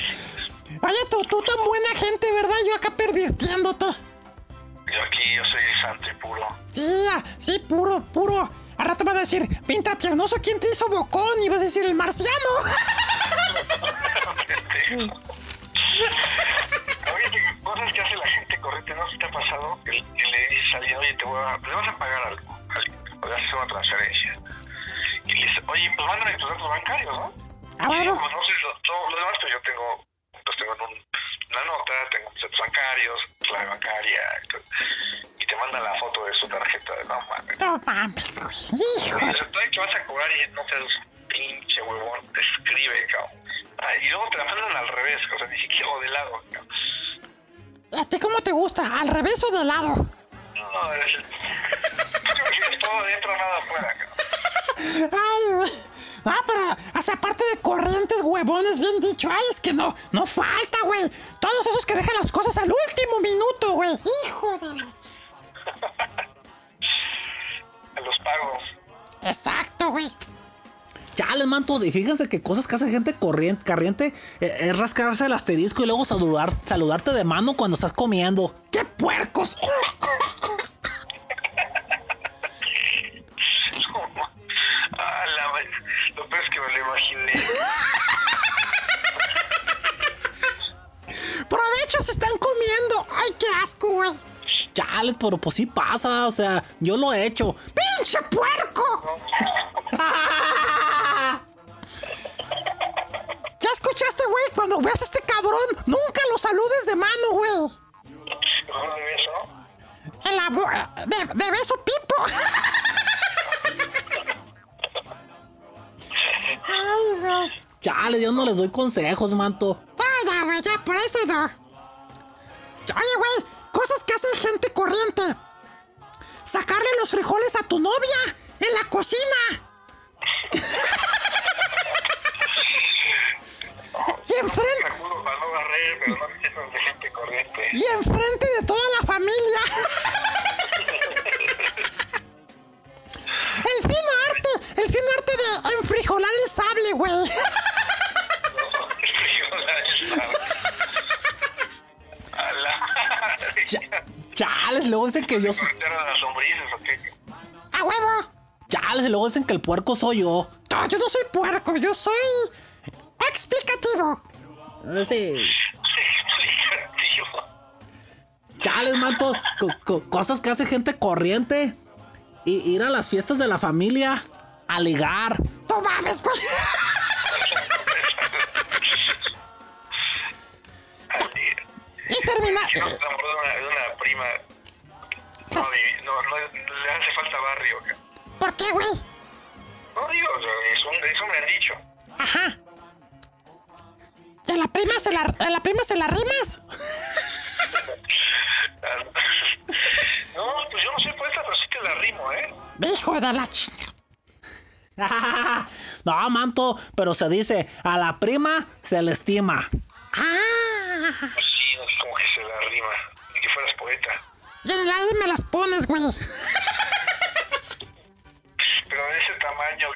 Oye, tú, tú tan buena gente, ¿verdad? Yo acá pervirtiéndote. Yo aquí, yo soy santo y puro. Sí, ah, sí, puro, puro. Al rato van a decir, pinta piernoso, ¿quién te hizo bocón? Y vas a decir, el marciano. Oye, cosas que hace la gente corriente, ¿no? ¿Qué te ha pasado? Que, que le dices a alguien, oye, te voy a, le vas a pagar algo, a alguien, o le hacer una transferencia. Y le dices, oye, pues mándame tus datos bancarios, ¿no? Ah, bueno. Pues no sé, todo lo demás, pues yo tengo, pues tengo en un, una nota, tengo mis datos bancarios, clave bancaria, y te manda la foto de su tarjeta, no mames. No mames, güey. Hijo. Oye, ¿sabes que vas a cobrar y no seas pinche huevón? Te escribe, cabrón. Ay, y luego te la mandan al revés, o sea, ni siquiera o de lado. ¿A ti cómo te gusta? ¿Al revés o de lado? No, es todo dentro, nada afuera, cabrón. Ay. Ah, pero, sea, aparte de corrientes, huevones, bien dicho. Ay, es que no, no falta, güey. Todos esos que dejan las cosas al último minuto, güey. Hijo de la... A los pagos. Exacto, güey. Ya les manto, y fíjense que cosas que hace gente corriente, corriente eh, es rascarse el asterisco y luego saludar, saludarte de mano cuando estás comiendo. ¡Qué puercos! Ah, la... Lo peor es que me lo imaginé. ¡Provecho se están comiendo! ¡Ay, qué asco, güey! Chales, pero pues sí pasa, o sea, yo lo he hecho. ¡Pinche puerco! ¿Ya escuchaste, güey? Cuando veas a este cabrón, nunca lo saludes de mano, güey. Mejor de eso. En la bo- de, de beso pipo. Ay, güey. Chale, yo no les doy consejos, manto. No, ya, güey, ya, por eso no. Oye, güey, cosas que hace gente corriente. Sacarle los frijoles a tu novia en la cocina. y enfrente, Seguro para no barrer, pero no eso es de gente corriente. y enfrente de toda la familia. el fino arte, el fino arte de enfrijolar el sable, güey. A la... Chales, luego dicen que yo soy. ¿Cortaron las lombrices o qué? ¡A huevo! Chales, luego dicen que el puerco soy yo. No, yo no soy puerco, yo soy Eh, Sí. Chales, manto. co- co- cosas que hace gente corriente. Y ir a las fiestas de la familia. A ligar. No mames, güey. Y termina. Si no se enamoró de una, de una prima, no, mi- no, no, le hace falta barrio. ¿Por qué, güey? No digo, es un, es un gran dicho. Ajá. ¿Y a la prima se la, a la prima se la rimas? No, pues yo no sé poeta, pero sí que la rimo, ¿eh? Hijo de la chingada. no, manto. Pero se dice, a la prima se le estima. Ah. Pues sí, no es como que se la rima. Ni que fueras poeta. Y en el aire me las pones, güey. Pero de ese tamaño.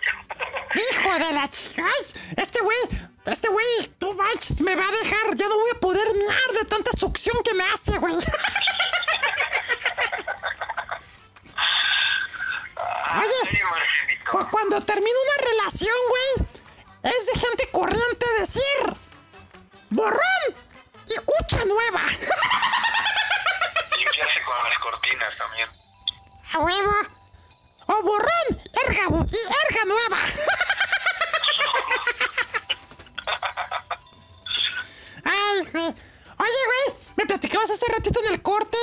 Hijo de la chingada. Este güey, este güey, tú manches, me va a dejar. Ya no voy a poder miar de tanta succión que me hace, güey. Oye, Sí, cuando termina una relación, güey, es de gente corriente decir borrón y hucha nueva. Limpiarse con las cortinas también. A huevo. O borrón erga, erga nueva. Ay, güey. Oye, güey, me platicabas hace ratito en el corte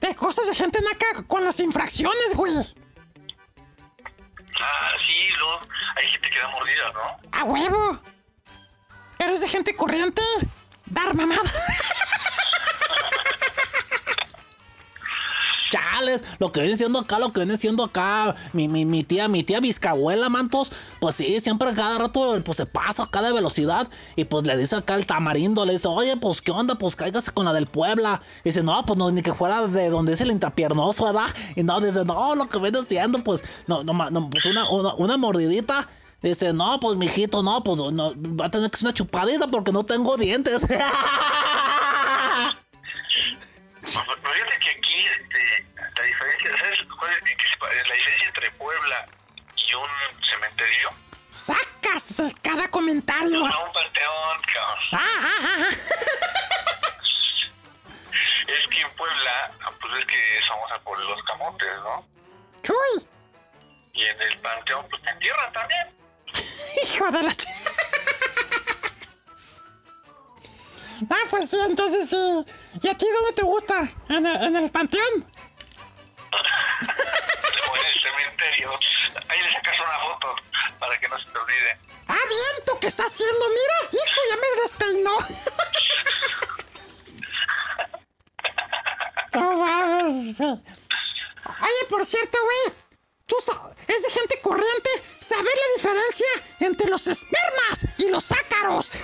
de cosas de gente naca con las infracciones, güey. Ah, sí, luego hay gente que da mordida, ¿no? A huevo. Pero es de gente corriente. Dar mamada. Chales, lo que viene siendo acá, lo que viene siendo acá, mi, mi, mi tía, mi tía Vizcabuela, mantos, pues sí, siempre cada rato pues se pasa acá de velocidad y pues le dice acá el tamarindo, le dice, oye, pues qué onda, pues cáigase con la del Puebla. Dice, no, pues no, ni que fuera de donde es el intrapiernoso, ¿verdad? Y no, dice, no, lo que viene siendo, pues, no, no, no pues una, una, una mordidita. Dice, no, pues mijito, no, pues no, va a tener que ser una chupadita porque no tengo dientes. Pues, pues, fíjate que aquí este, la diferencia, ¿sabes cuál es, la diferencia entre Puebla y un cementerio? Sacas cada comentario. No, un panteón, cabrón. Ah, ah, ah, ah. Es que en Puebla, pues es que es famosa por los camotes, ¿no? Chuy. Y en el panteón, pues te entierran también. Hijo de la Ah, pues sí, entonces sí. ¿Y a ti dónde te gusta? ¿En el, en el panteón? O en el cementerio. Ahí le sacas una foto para que no se te olvide. ¡Ah, viento! ¿Qué está haciendo? Mira, hijo, ya me despeinó. No mames, güey. Oye, por cierto, güey. Tú es de gente corriente saber la diferencia entre los espermas y los ácaros.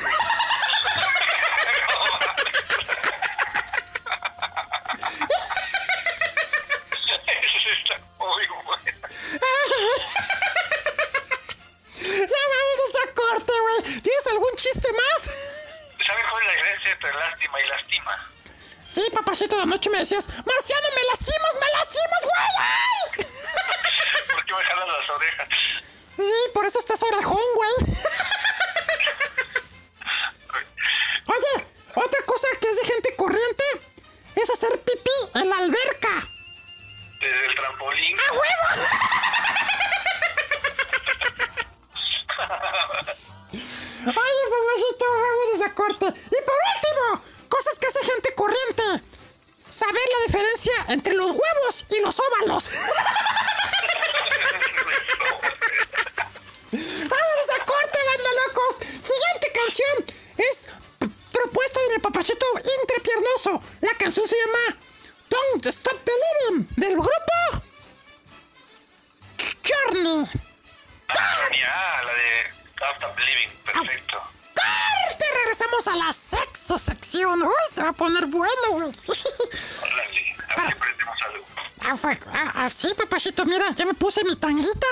Está muy bueno. Ya vámonos a corte, güey. ¿Tienes algún chiste más? ¿Sabes cuál es la diferencia entre lástima y lastima? Sí, papacito, de anoche me decías, Marciano, me lastimas, me lastimas, güey. ¿Por qué me jalan las orejas? Sí, por eso estás orejón, güey. mira, ya me puse mi tanguita,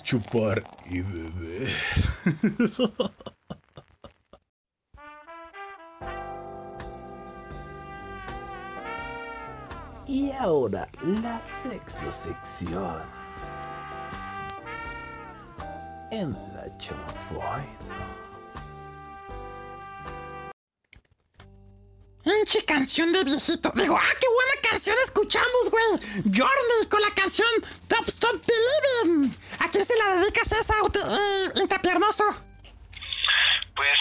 chupar y beber. y ahora la sexo sección. En la chanfaina. Pinche canción de viejito. Digo, ah, qué buena canción escuchamos, güey. Journey con la canción Top Stop Believing. ¿A quién se la dedicas esa, eh, intrapiernoso? Pues,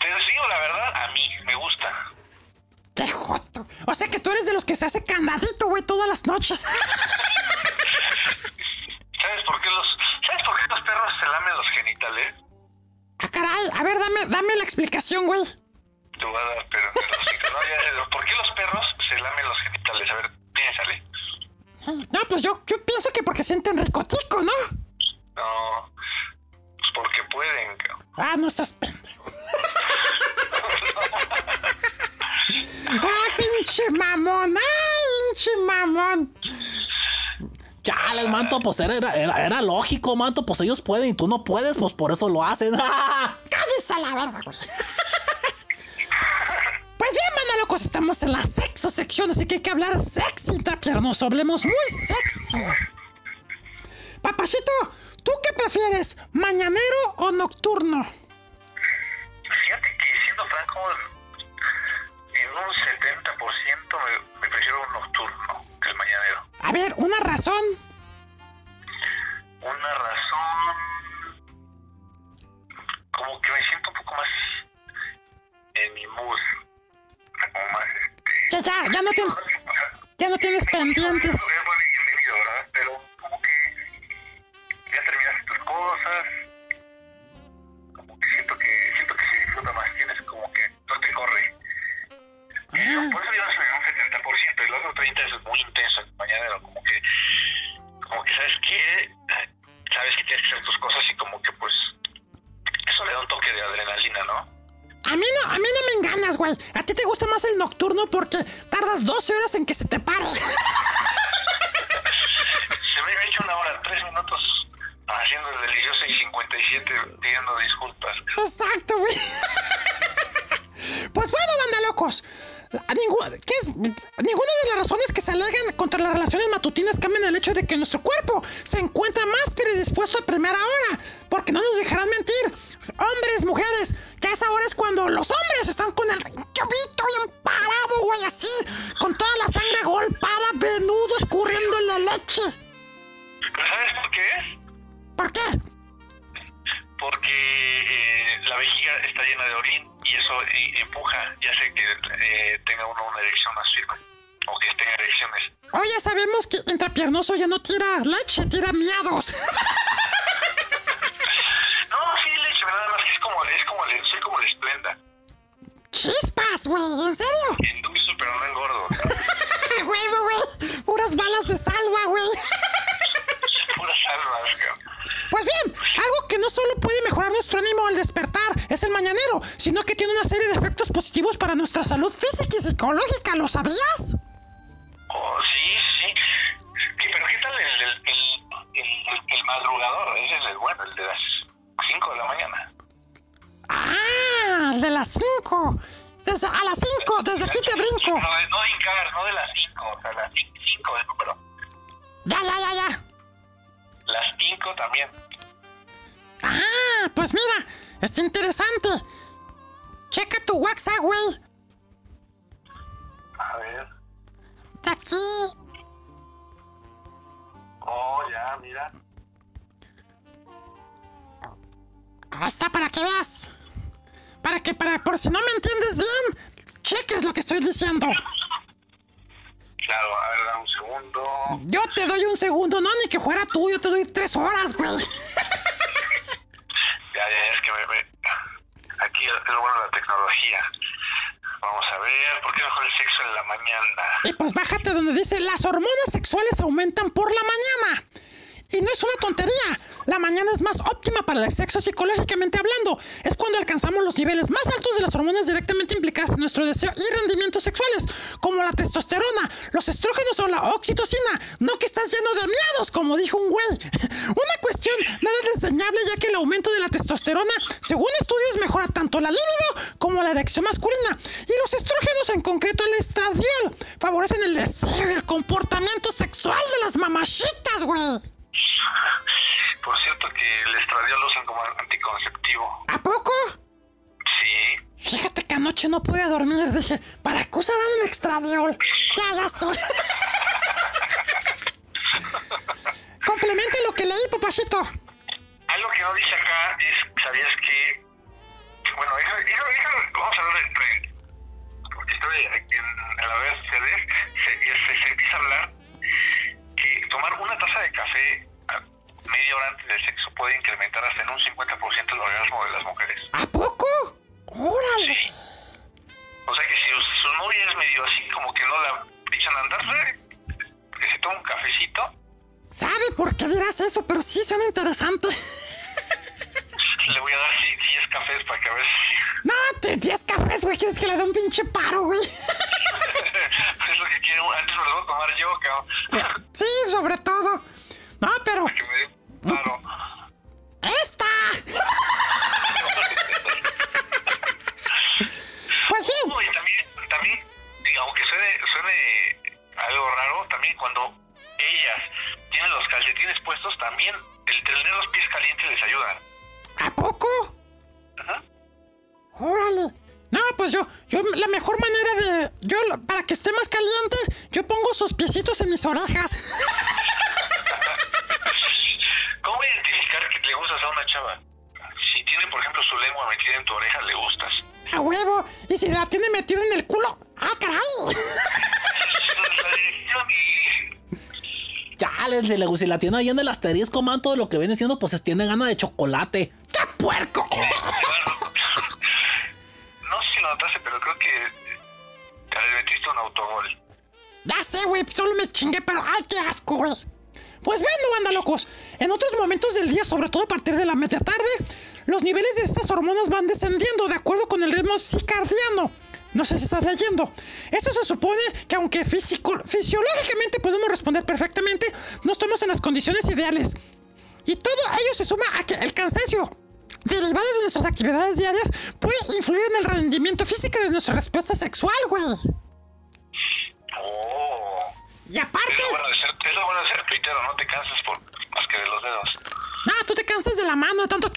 te digo la verdad, a mí me gusta. Qué joto. O sea que tú eres de los que se hace candadito, güey, todas las noches. ¿Sabes por qué los, ¿sabes por qué los perros se lamen los genitales? ah, caray. A ver, dame, dame la explicación, güey. Te voy a dar, pero no, ya, ¿por qué los perros se lamen los genitales? A ver, piénsale. No, pues yo, yo pienso que porque sienten ricotico, ¿no? No, pues porque pueden. cabrón. Ah, no estás pendejo. ah, pinche mamón. Ay, pinche mamón. Ya, les manto, pues era, era, era lógico, manto, pues ellos pueden y tú no puedes, pues por eso lo hacen. Cállese a la verga, güey. Bien, locos, estamos en la sexo sección, así que hay que hablar sexy, tapiernos, hablemos muy sexy. Papachito, ¿tú qué prefieres, mañanero o nocturno? Fíjate que siendo franco, en un 70% me, me prefiero un nocturno que el mañanero. A ver, una razón. Una razón. Como que me siento un poco más en mi mood. Como más este. Que ya, ya no tienes, ya no tienes pendientes. Bienvenido, ¿verdad? Pero como que ya terminaste tus cosas. Como que siento que siento que se disfruta más. Tienes como que no te corre. Ah, Por eso soy un 70%. El otro 30% es muy intenso el mañanero. Como que, como que sabes que sabes que tienes que hacer tus cosas A ti te gusta más el nocturno porque tardas 12 horas en que se te pare. psicológica, ¿lo sabías? Sexo psicológicamente mis orejas. ¿Cómo identificar que le gustas a una chava? Si tiene, por ejemplo, su lengua metida en tu oreja, le gustas. A huevo. Y si la tiene metida en el culo. ¡Ah, caray! Ya, les le si la tiene ahí en el asterisco, man, todo lo que viene siendo, pues tiene gana de chocolate. Circadiano. No sé si estás leyendo. Esto se supone que aunque físico, fisiológicamente podemos responder perfectamente, no estamos en las condiciones ideales. Y todo ello se suma a que el cansancio derivado de nuestras actividades diarias puede influir en el rendimiento físico de nuestra respuesta sexual, güey. Oh. Y aparte... Es lo bueno de ser, es lo bueno de ser tuitero, no te cansas por más que de los dedos. Ah, tú te cansas de la mano tanto...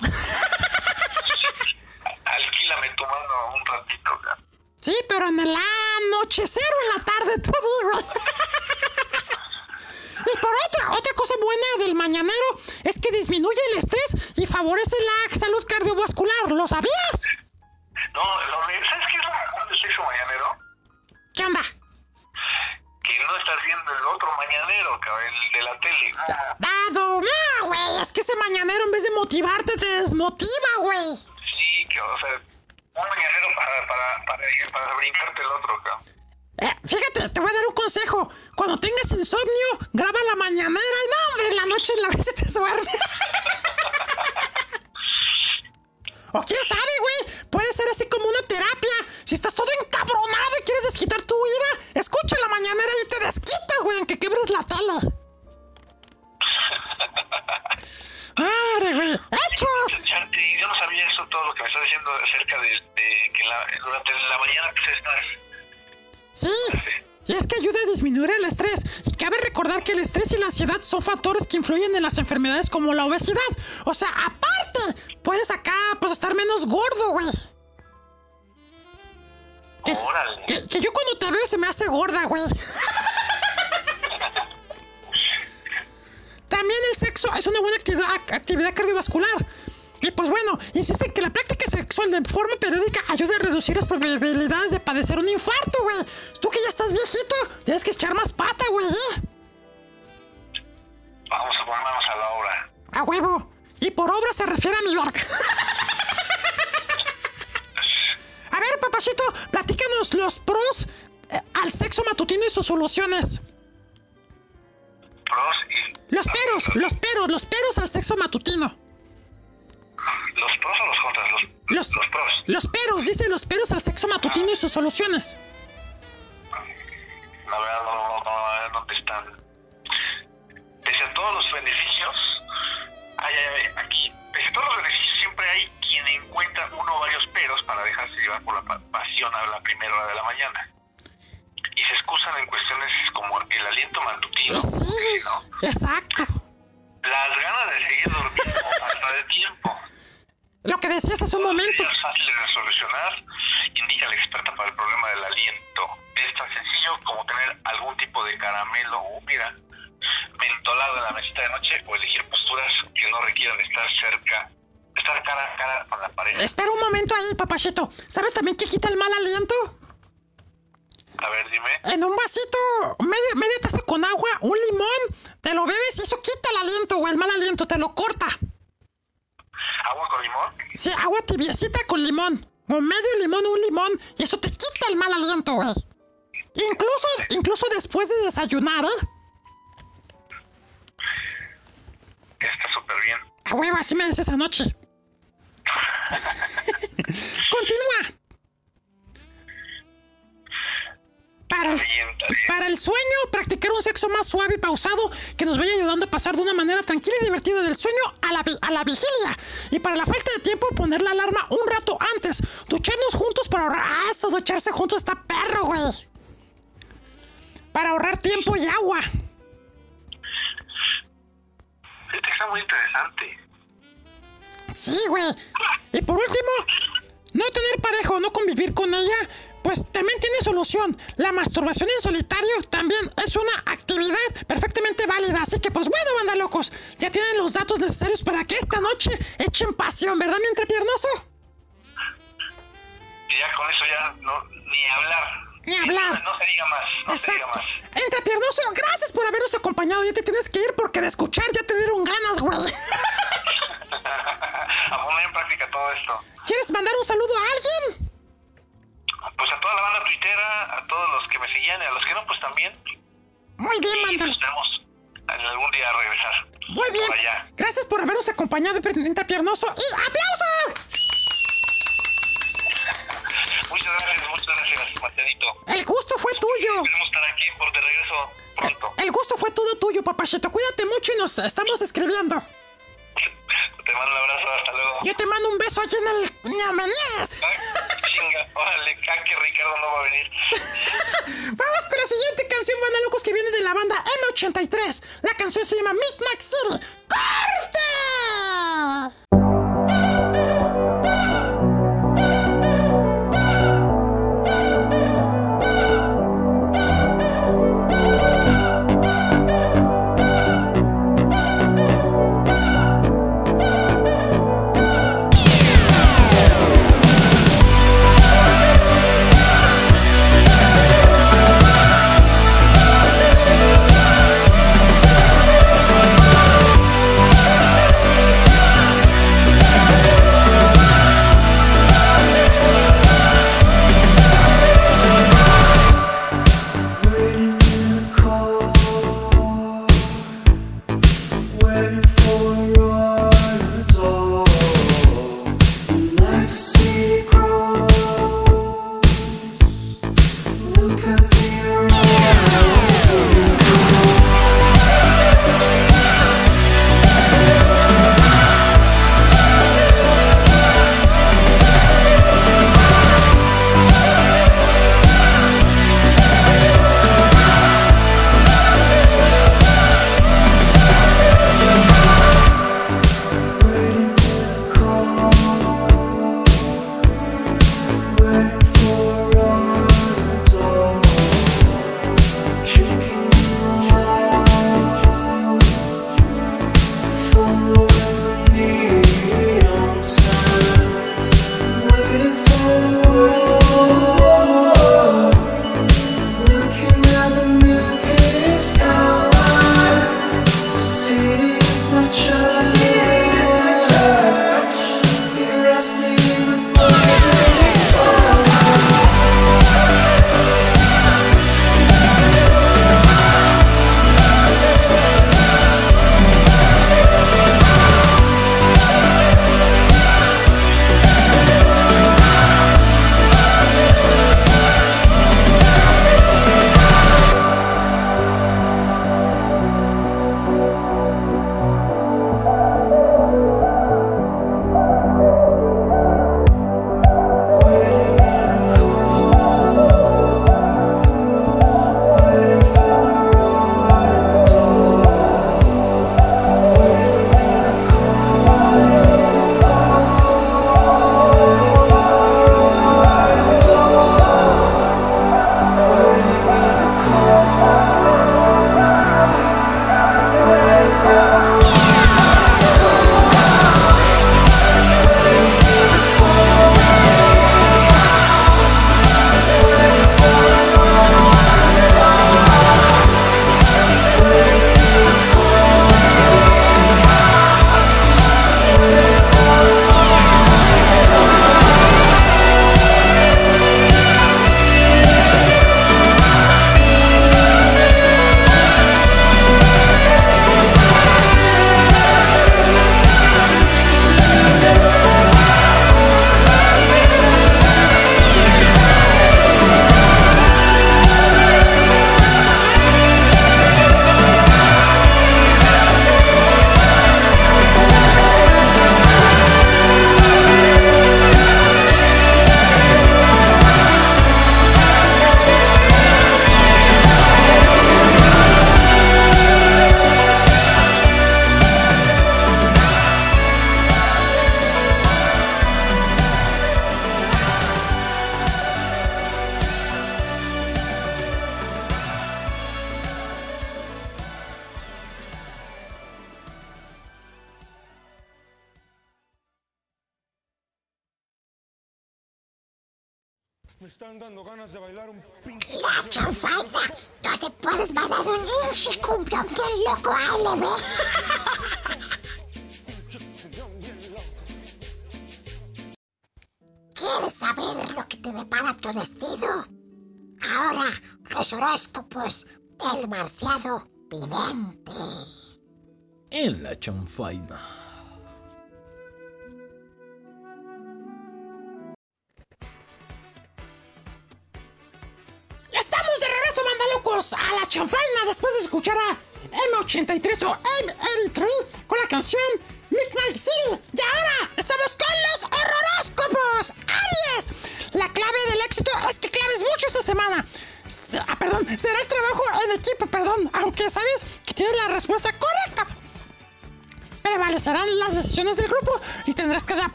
Tu mano un ratito, ya. Sí, pero en el anochecer o en la tarde, tú digo. Y por otra, otra cosa buena del mañanero es que disminuye el estrés y favorece la salud cardiovascular. ¿Lo sabías? No, lo, ¿sabes qué es mejor del sexo mañanero? ¿Qué onda? Que no estás viendo el otro mañanero, cabrón, el de la tele. Dado, no, güey. Es que ese mañanero en vez de motivarte te desmotiva, güey. Sí, que, o sea, un mañanero para, para, para, para brincarte el otro, cabrón. Eh, fíjate, te voy a dar un consejo. Cuando tengas insomnio, graba la mañanera y no, hombre, en la noche en la vez te duerme. o quién sabe, güey. Puede ser así como una terapia. Si estás todo encabronado y quieres desquitar tu ira, escucha la mañanera y te desquitas, güey, aunque quebres la tele. ¡Hechos! Y yo no sabía eso, todo lo que me estás diciendo acerca de, de que la, durante la mañana pues estás... Sí, y es que ayuda a disminuir el estrés. Y cabe recordar que el estrés y la ansiedad son factores que influyen en las enfermedades como la obesidad. O sea, aparte, puedes acá pues estar menos gordo, güey. Que, que, que yo cuando te veo se me hace gorda, güey. También el sexo es una buena actividad, actividad cardiovascular. Y pues bueno, insisten que la práctica sexual de forma periódica ayuda a reducir las probabilidades de padecer un infarto, güey. Tú que ya estás viejito, tienes que echar más pata, güey. ¿eh? Vamos a ponernos a la obra. A huevo. Y por obra se refiere a mi barca. a ver, papachito, platícanos los pros eh, al sexo matutino y sus soluciones. Pros y... Los peros, los peros, los peros al sexo matutino. ¿Los pros o los contras? Los, Los, los pros. los peros, dice los peros al sexo matutino y sus soluciones. La verdad no, no, no, no te están... Pese a todos los beneficios, hay, hay- aquí, pese a todos los beneficios, siempre hay quien encuentra uno o varios peros para dejarse llevar por la pa- pasión a la primera hora de la mañana. Y se excusan en cuestiones como el aliento matutino, Sí, ¿no? exacto. las ganas de seguir durmiendo hasta de tiempo. Lo que decías hace un momento. Es fácil de solucionar, indica la experta para el problema del aliento. Es tan sencillo como tener algún tipo de caramelo o, mira, mentolado en la mesita de noche o elegir posturas que no requieran estar cerca, estar cara a cara con la pared. Espera un momento ahí, papachito. ¿Sabes también qué quita el mal aliento? A ver, dime. En un vasito, media, media taza con agua, un limón, te lo bebes y eso quita el aliento o el mal aliento, te lo corta. ¿Agua con limón? Sí, agua tibiecita con limón. O medio limón, un limón, y eso te quita el mal aliento, güey. Incluso, incluso después de desayunar, ¿eh? Está súper bien. A huevo, así me dices anoche. Continúa. Para el, para el sueño, practicar un sexo más suave y pausado que nos vaya ayudando a pasar de una manera tranquila y divertida del sueño a la, a la vigilia. Y para la falta de tiempo, poner la alarma un rato antes. Ducharnos juntos para ahorrar. Ah, eso, ducharse juntos está perro, güey. Para ahorrar tiempo y agua. Fíjate, está muy interesante. Sí, güey. Y por último, no tener pareja o no convivir con ella, pues también tiene solución. La masturbación en solitario también es una actividad perfectamente válida. Así que, pues bueno, banda locos, ya tienen los datos necesarios para que esta noche echen pasión, ¿verdad, mi entrepiernoso? Y ya con eso ya no, ni hablar. Ni hablar. No, se diga más, no se diga más. Entrepiernoso, gracias por habernos acompañado. Ya te tienes que ir porque de escuchar ya te dieron ganas, güey. a poner en práctica todo esto. ¿Quieres mandar un saludo a alguien? Pues a toda la banda tuitera, a todos los que me seguían y a los que no, pues también. Muy bien, Y mándalo. nos vemos en algún día a regresar. Muy bien. Allá. Gracias por habernos acompañado, Entrepiernoso. ¡Y aplausos! Muchas gracias, muchas gracias, Marcelito. El gusto fue tuyo. Esperemos estar aquí por de regreso pronto. El gusto fue todo tuyo, papachito. Cuídate mucho y nos estamos escribiendo. Te mando un abrazo, hasta luego. Yo te mando un beso allí en el Ñamenías. Chinga, órale, ah, que Ricardo no va a venir. Vamos con la siguiente canción, banda locos, que viene de la banda M83. La canción se llama Midnight City. ¡Corte!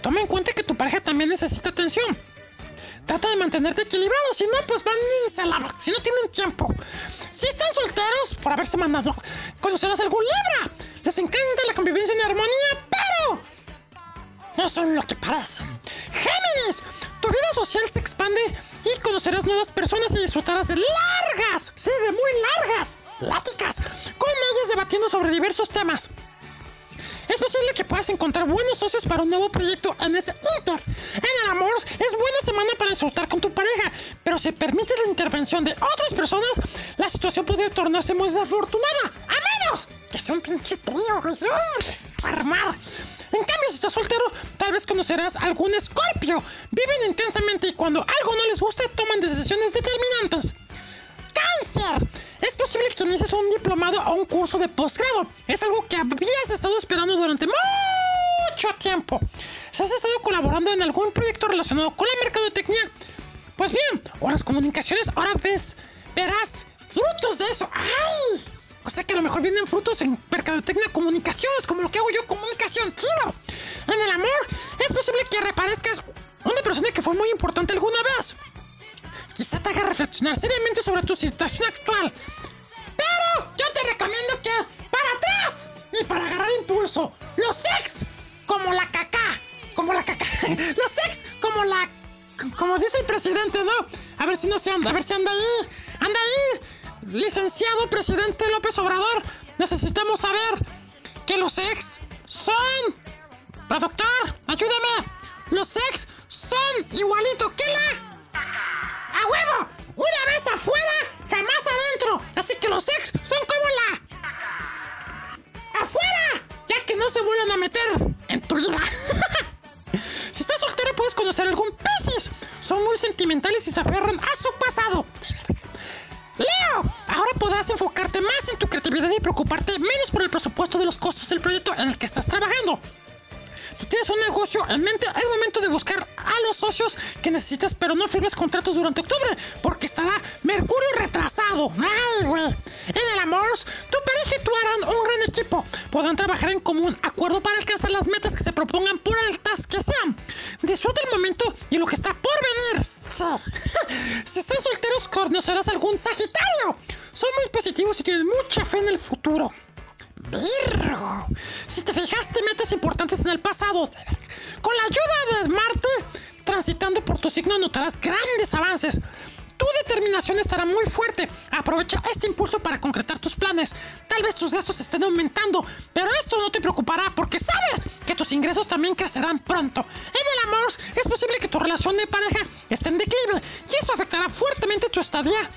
Toma en cuenta que tu pareja también necesita atención. Trata de mantenerte equilibrado, si no, pues van a la... si no tienen tiempo. Si están solteros, por haberse mandado, conocerás algún Libra. Les encanta la convivencia en armonía, pero no son lo que parecen. Géminis, tu vida social se expande y conocerás nuevas personas y disfrutarás de largas, sí, de muy largas pláticas con ellas debatiendo sobre diversos temas. Es posible que puedas encontrar buenos socios para un nuevo proyecto en ese inter. En el amor, es buena semana para disfrutar con tu pareja, pero si permites la intervención de otras personas, la situación podría tornarse muy desafortunada. A menos que sea un pinche trío, güey. Armar. En cambio, si estás soltero, tal vez conocerás algún escorpio. Viven intensamente y cuando algo no les gusta, toman decisiones determinantes. ¡Cáncer! Es posible que inicies un diplomado o un curso de posgrado. Es algo que habías estado esperando durante mucho tiempo. Si has estado colaborando en algún proyecto relacionado con la mercadotecnia, pues bien, o las comunicaciones, ahora ves, verás frutos de eso. ¡Ay! O sea que a lo mejor vienen frutos en mercadotecnia, comunicaciones, como lo que hago yo, comunicación, chido. En el amor, es posible que reparezcas una persona que fue muy importante alguna vez quizá te haga reflexionar seriamente sobre tu situación actual. Pero yo te recomiendo que para atrás y para agarrar impulso. Los ex como la caca, como la caca. Los ex como la como dice el presidente, ¿no? A ver si no se anda, a ver si anda ahí. Anda ahí. Licenciado presidente López Obrador, necesitamos saber que los ex son Productor, ayúdame. Los ex son igualito que la ¡A huevo! Una vez afuera, jamás adentro. Así que los ex son como la. ¡Afuera! Ya que no se vuelvan a meter en tu vida. si estás soltero, puedes conocer algún Piscis. Son muy sentimentales y se aferran a su pasado. Leo, ahora podrás enfocarte más en tu creatividad y preocuparte menos por el presupuesto de los costos del proyecto en el que estás trabajando. Si tienes un negocio en mente, es momento de buscar a los socios que necesitas, pero no firmes contratos durante octubre, porque estará Mercurio retrasado. ¡Ay, güey! En el amor, tu pareja y tú harán un gran equipo. Podrán trabajar en común acuerdo para alcanzar las metas que se propongan por altas que sean. Disfruta el momento y lo que está por venir. Si están solteros, conocerás algún Sagitario. Son muy positivos y tienen mucha fe en el futuro. Virgo. Si te fijaste metas importantes en el pasado, con la ayuda de Marte, transitando por tu signo notarás grandes avances. Tu determinación estará muy fuerte. Aprovecha este impulso para concretar tus planes. Tal vez tus gastos estén aumentando, pero esto no te preocupará porque sabes que tus ingresos también crecerán pronto. En el amor es posible que tu relación de pareja esté en declive y eso afectará fuertemente tu estadía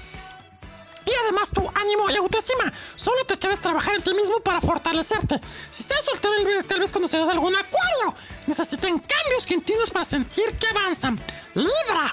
y además tu ánimo y autoestima. Solo te queda trabajar en ti mismo para fortalecerte. Si estás soltero, tal vez conocerás algún acuario. Necesitan cambios continuos para sentir que avanzan. Libra.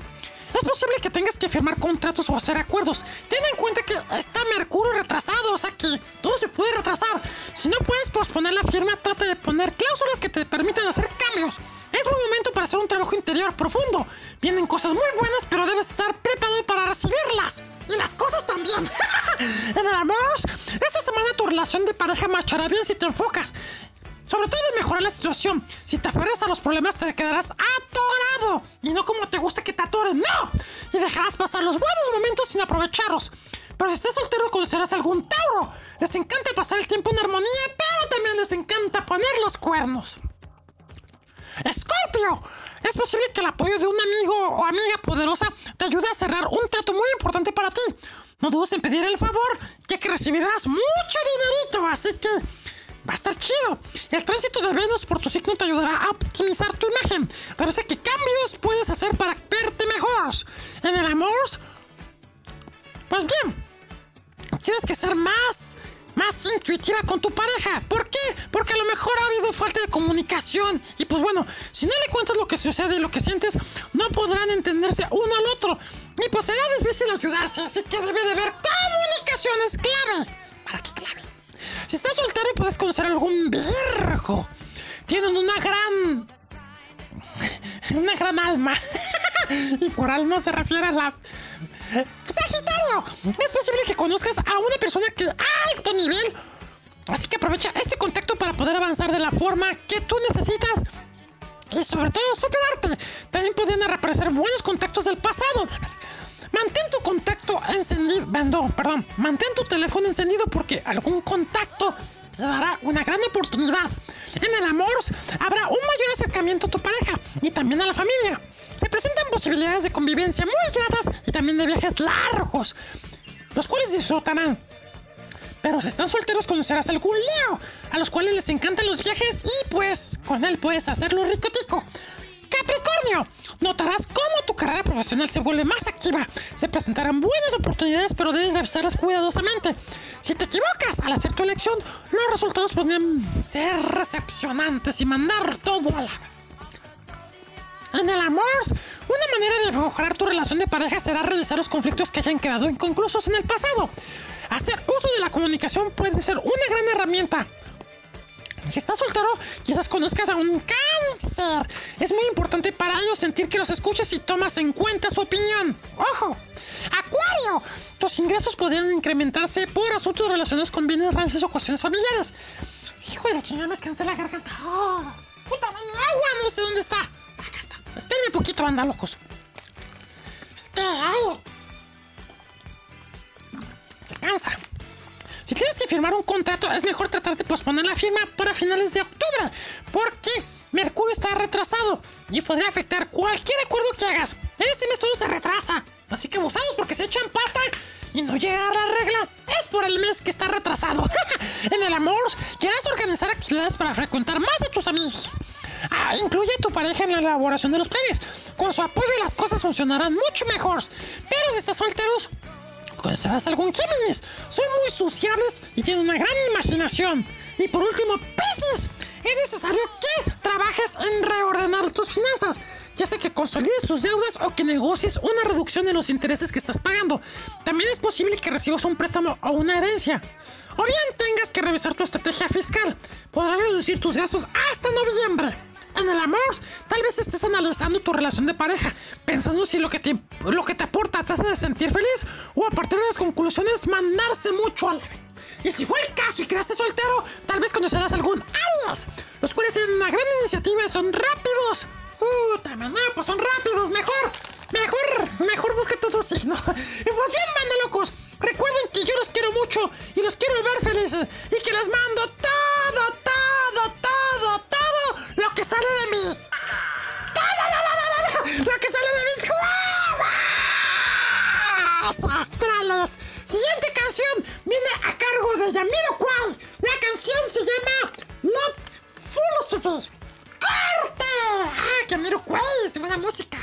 Es posible que tengas que firmar contratos o hacer acuerdos. Ten en cuenta que está Mercurio retrasado, o sea que todo se puede retrasar. Si no puedes posponer la firma, trata de poner cláusulas que te permitan hacer cambios. Es un momento para hacer un trabajo interior profundo. Vienen cosas muy buenas, pero debes estar preparado para recibirlas. Y las cosas también. en el amor, esta semana tu relación de pareja marchará bien si te enfocas. Sobre todo en mejorar la situación. Si te aferras a los problemas te quedarás atorado. Y no como te gusta que te atoren, no. Y dejarás pasar los buenos momentos sin aprovecharlos. Pero si estás soltero conocerás algún Tauro. Les encanta pasar el tiempo en armonía, pero también les encanta poner los cuernos. Escorpio. Es posible que el apoyo de un amigo o amiga poderosa te ayude a cerrar un trato muy importante para ti. No dudes en pedir el favor, ya que recibirás mucho dinerito, así que va a estar chido. El tránsito de Venus por tu signo te ayudará a optimizar tu imagen. Parece que cambios puedes hacer para verte mejor. En el amor, pues bien, tienes que ser más, más intuitiva con tu pareja. ¿Por qué? Porque a lo mejor ha habido falta de comunicación. Y pues bueno, si no le cuentas lo que sucede y lo que sientes, no podrán entenderse uno al otro. Y pues será difícil ayudarse. Así que debe de haber comunicación, es clave. Para que clave. Si estás soltero puedes conocer algún virgo. Tienen una gran... Una gran alma. y por alma se refiere a la... Sagitario. Es posible que conozcas a una persona que alto nivel. Así que aprovecha este contacto para poder avanzar de la forma que tú necesitas. Y sobre todo superarte. También podrían reaparecer buenos contactos del pasado. Mantén tu contacto encendido, perdón, perdón, mantén tu teléfono encendido porque algún contacto te dará una gran oportunidad. En el amor habrá un mayor acercamiento a tu pareja y también a la familia. Se presentan posibilidades de convivencia muy gratas y también de viajes largos, los cuales disfrutarán. Pero si están solteros conocerás algún Leo, a los cuales les encantan los viajes y pues con él puedes hacerlo ricotico. Capricornio, notarás cómo tu carrera profesional se vuelve más activa. Se presentarán buenas oportunidades, pero debes revisarlas cuidadosamente. Si te equivocas al hacer tu elección, los resultados podrían ser recepcionantes y mandar todo a la... En el amor, una manera de mejorar tu relación de pareja será revisar los conflictos que hayan quedado inconclusos en el pasado. Hacer uso de la comunicación puede ser una gran herramienta. Si estás soltero, quizás conozcas a un cáncer. Es muy importante para ellos sentir que los escuchas y tomas en cuenta su opinión. ¡Ojo! Acuario, tus ingresos podrían incrementarse por asuntos relacionados con bienes raíces o cuestiones familiares. Hijo de la chingada, me cansé la garganta. ¡Oh! ¡Puta, mi agua! No sé dónde está. Acá está. Espérenme un poquito, banda locos. Es que, ay. Se cansa. Si tienes que firmar un contrato, es mejor tratar de posponer la firma para finales de octubre, porque Mercurio está retrasado y podría afectar cualquier acuerdo que hagas. Este mes todo se retrasa, así que abusados porque se echan pata y no llega a la regla. Es por el mes que está retrasado. en el amor, quieras organizar actividades para frecuentar más de tus amigos. Ah, incluye a tu pareja en la elaboración de los planes. Con su apoyo las cosas funcionarán mucho mejor. Pero si estás solteros, conocerás algún Géminis. Son muy sociables y tienen una gran imaginación. Y por último, Pisces. Es necesario que trabajes en reordenar tus finanzas. Ya sea que consolides tus deudas o que negocies una reducción en los intereses que estás pagando. También es posible que recibas un préstamo o una herencia. O bien tengas que revisar tu estrategia fiscal. Podrás reducir tus gastos hasta noviembre. En el amor, tal vez estés analizando tu relación de pareja, pensando si lo que te, lo que te aporta te hace sentir feliz o a partir de las conclusiones mandarse mucho a la vez. Y si fue el caso y quedaste soltero, tal vez conocerás algún Aries, los cuales tienen una gran iniciativa y son rápidos. Puta, no, pues son rápidos, mejor, mejor, mejor busca tu signo. Y pues bien, manda locos, recuerden que yo los quiero mucho y los quiero ver felices y que les mando todo, todo, todo, sale de mí. Lo que sale de mis huevos astrales. Siguiente canción viene a cargo de Yamiroquai. La canción se llama Love Philosophy. ¡Corte! ¡Ah, Yamiroquai! ¡Es buena música!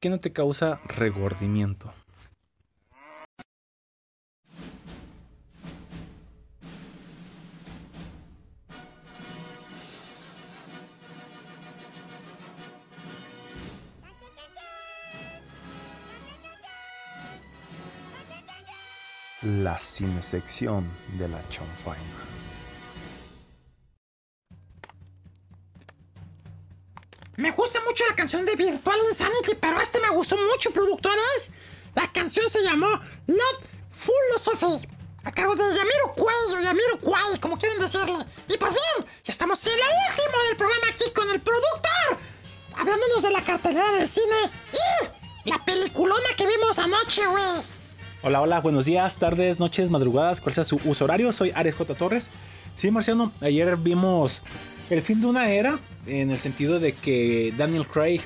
Que no te causa regordimiento. La cinesección de la chanfaina. Me gusta mucho la canción de Virtual Insanity, pero este me gustó mucho, productores. La canción se llamó Love Philosophy. A cargo de Yamiro Cuello, Yamiro Cuay, como quieran decirle. Y pues bien, ya estamos en el último del programa aquí con el productor. Hablándonos de la cartelera del cine y la peliculona que vimos anoche, güey. Hola, hola, buenos días, tardes, noches, madrugadas, cuál sea su uso horario. Soy Ares J. Torres. Sí, Marciano, ayer vimos el fin de una era en el sentido de que Daniel Craig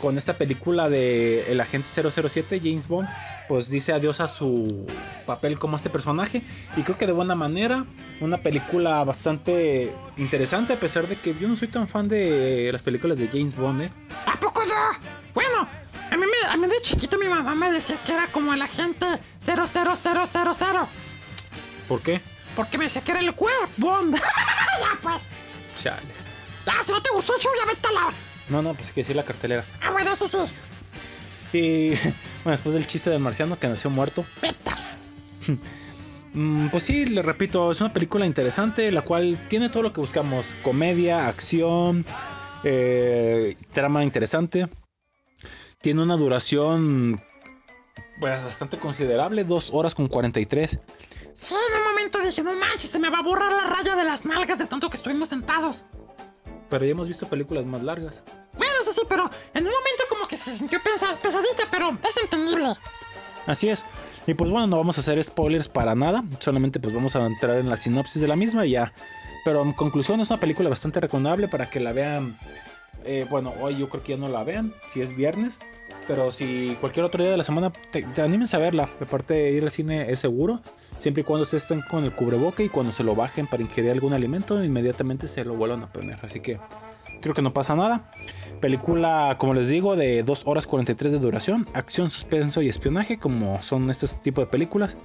con esta película de El Agente 007, James Bond, pues dice adiós a su papel como este personaje. Y creo que de buena manera, una película bastante interesante, a pesar de que yo no soy tan fan de las películas de James Bond, ¿eh? ¿A poco no? Bueno, a mí, de chiquito mi mamá me decía que era como el agente 00000. ¿Por qué? Porque me decía que era el web Bond. ya pues. Chales. Ah, si no te gustó el show, ya vete a la... No, no, pues hay que decir la cartelera. Ah, bueno, eso sí. Y bueno, después del chiste del marciano que nació muerto. Mm, Pues sí, le repito, es una película interesante, la cual tiene todo lo que buscamos: comedia, acción, eh, trama interesante. Tiene una duración pues, bastante considerable, 2 horas con 43. Sí, en un momento dije, no manches, se me va a borrar la raya de las nalgas de tanto que estuvimos sentados. Pero ya hemos visto películas más largas. Bueno, eso sí, pero en un momento como que se sintió pesadita, pero es entendible. Así es. Y pues bueno, no vamos a hacer spoilers para nada. Solamente pues vamos a entrar en la sinopsis de la misma y ya. Pero en conclusión es una película bastante recomendable para que la vean. Eh, bueno, hoy yo creo que ya no la vean, si es viernes. Pero si cualquier otro día de la semana te, te a verla. Aparte de ir al cine es seguro. Siempre y cuando ustedes estén con el cubreboca y cuando se lo bajen para ingerir algún alimento, inmediatamente se lo vuelvan a poner. Así que creo que no pasa nada. Película, como les digo, de 2 horas 43 de duración. Acción, suspenso y espionaje, como son estos tipos de películas.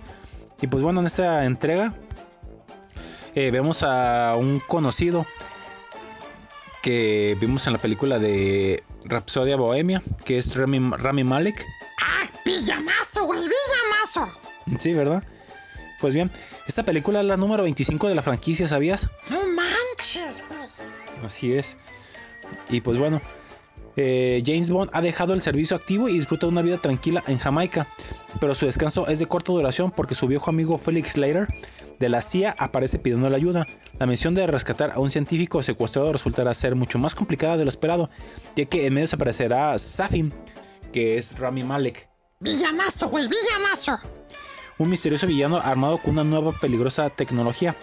Y pues bueno, en esta entrega eh, vemos a un conocido que vimos en la película de Rapsodia Bohemia, que es Rami, Rami Malek. ¡Ah! ¡Villanazo, güey! ¡Villanazo! Sí, ¿verdad? Pues bien, esta película es la número 25 de la franquicia, ¿sabías? ¡No manches, güey! Así es. Y pues bueno, eh, James Bond ha dejado el servicio activo y disfruta de una vida tranquila en Jamaica, pero su descanso es de corta duración porque su viejo amigo Felix Slater de la CIA aparece pidiendo la ayuda. La misión de rescatar a un científico secuestrado resultará ser mucho más complicada de lo esperado, ya que en medio se aparecerá Safin, que es Rami Malek, ¡Villanazo, güey! ¡Villanazo! un misterioso villano armado con una nueva peligrosa tecnología.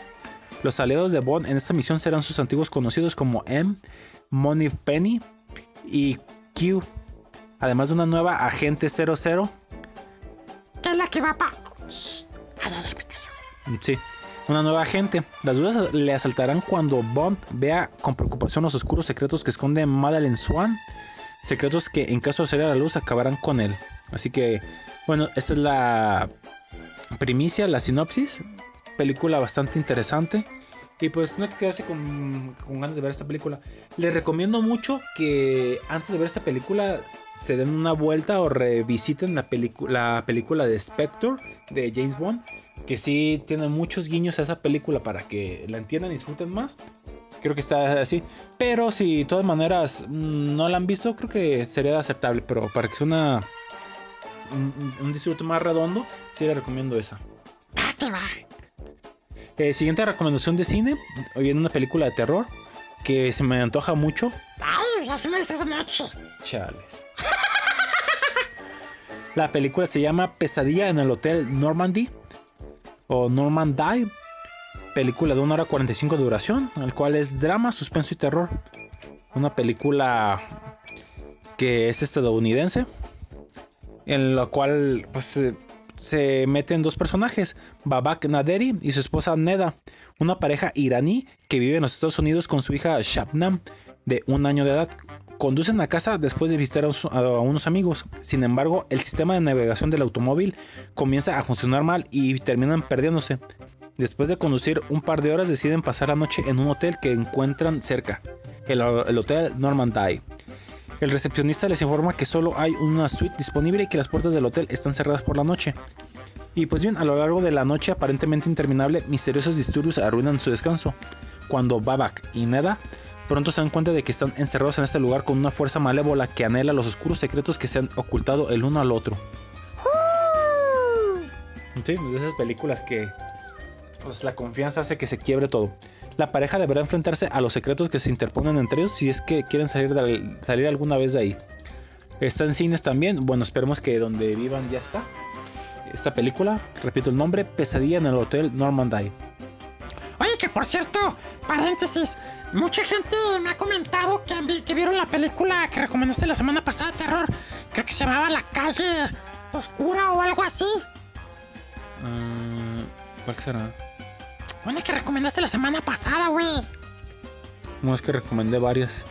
Los aliados de Bond en esta misión serán sus antiguos conocidos como M, Money Penny y Q, además de una nueva agente 00. ¿Qué es la que va pa...? Sí, una nueva agente. Las dudas le asaltarán cuando Bond vea con preocupación los oscuros secretos que esconde Madeleine Swan. Secretos que en caso de salir a la luz acabarán con él. Así que, bueno, esta es la primicia, la sinopsis. Película bastante interesante. Y pues no hay que quedarse con, ganas de ver esta película. Les recomiendo mucho que antes de ver esta película se den una vuelta o revisiten la, la película de Spectre de James Bond. Que sí tiene muchos guiños a esa película para que la entiendan y disfruten más. Creo que está así. Pero si de todas maneras mm, no la han visto, creo que sería aceptable. Pero para que sea una, un, un disfrute más redondo, sí le recomiendo esa. Eh, siguiente recomendación de cine. Hoy viene una película de terror que se me antoja mucho. ¡Ay, así me dices anoche! Chales. La película se llama Pesadilla en el Hotel Normandy o Normandy. Película de 1 hora 45 de duración, el cual es drama, suspenso y terror. Una película que es estadounidense, en la cual pues, eh, se meten dos personajes, Babak Naderi y su esposa Neda, una pareja iraní que vive en los Estados Unidos con su hija Shabnam, de un año de edad. Conducen a casa después de visitar a, unos amigos. Sin embargo, el sistema de navegación del automóvil comienza a funcionar mal y terminan perdiéndose. Después de conducir un par de horas deciden pasar la noche en un hotel que encuentran cerca, el, el Hotel Normandy. El recepcionista les informa que solo hay una suite disponible y que las puertas del hotel están cerradas por la noche. Y pues bien, a lo largo de la noche aparentemente interminable, misteriosos disturbios arruinan su descanso. Cuando Babak y Neda pronto se dan cuenta de que están encerrados en este lugar con una fuerza malévola que anhela los oscuros secretos que se han ocultado el uno al otro. Sí, de esas películas que pues la confianza hace que se quiebre todo. La pareja deberá enfrentarse a los secretos que se interponen entre ellos si es que quieren salir, de- salir alguna vez de ahí. Está en cines también. Bueno, esperemos que donde vivan ya está. Esta película, repito el nombre, Pesadilla en el Hotel Normandy. Oye, que por cierto, paréntesis, mucha gente me ha comentado que, vi- que vieron la película que recomendaste la semana pasada terror. Creo que se llamaba La calle oscura o algo así. Mm, ¿Cuál será? Una que recomendaste la semana pasada, güey. No es que recomendé varias.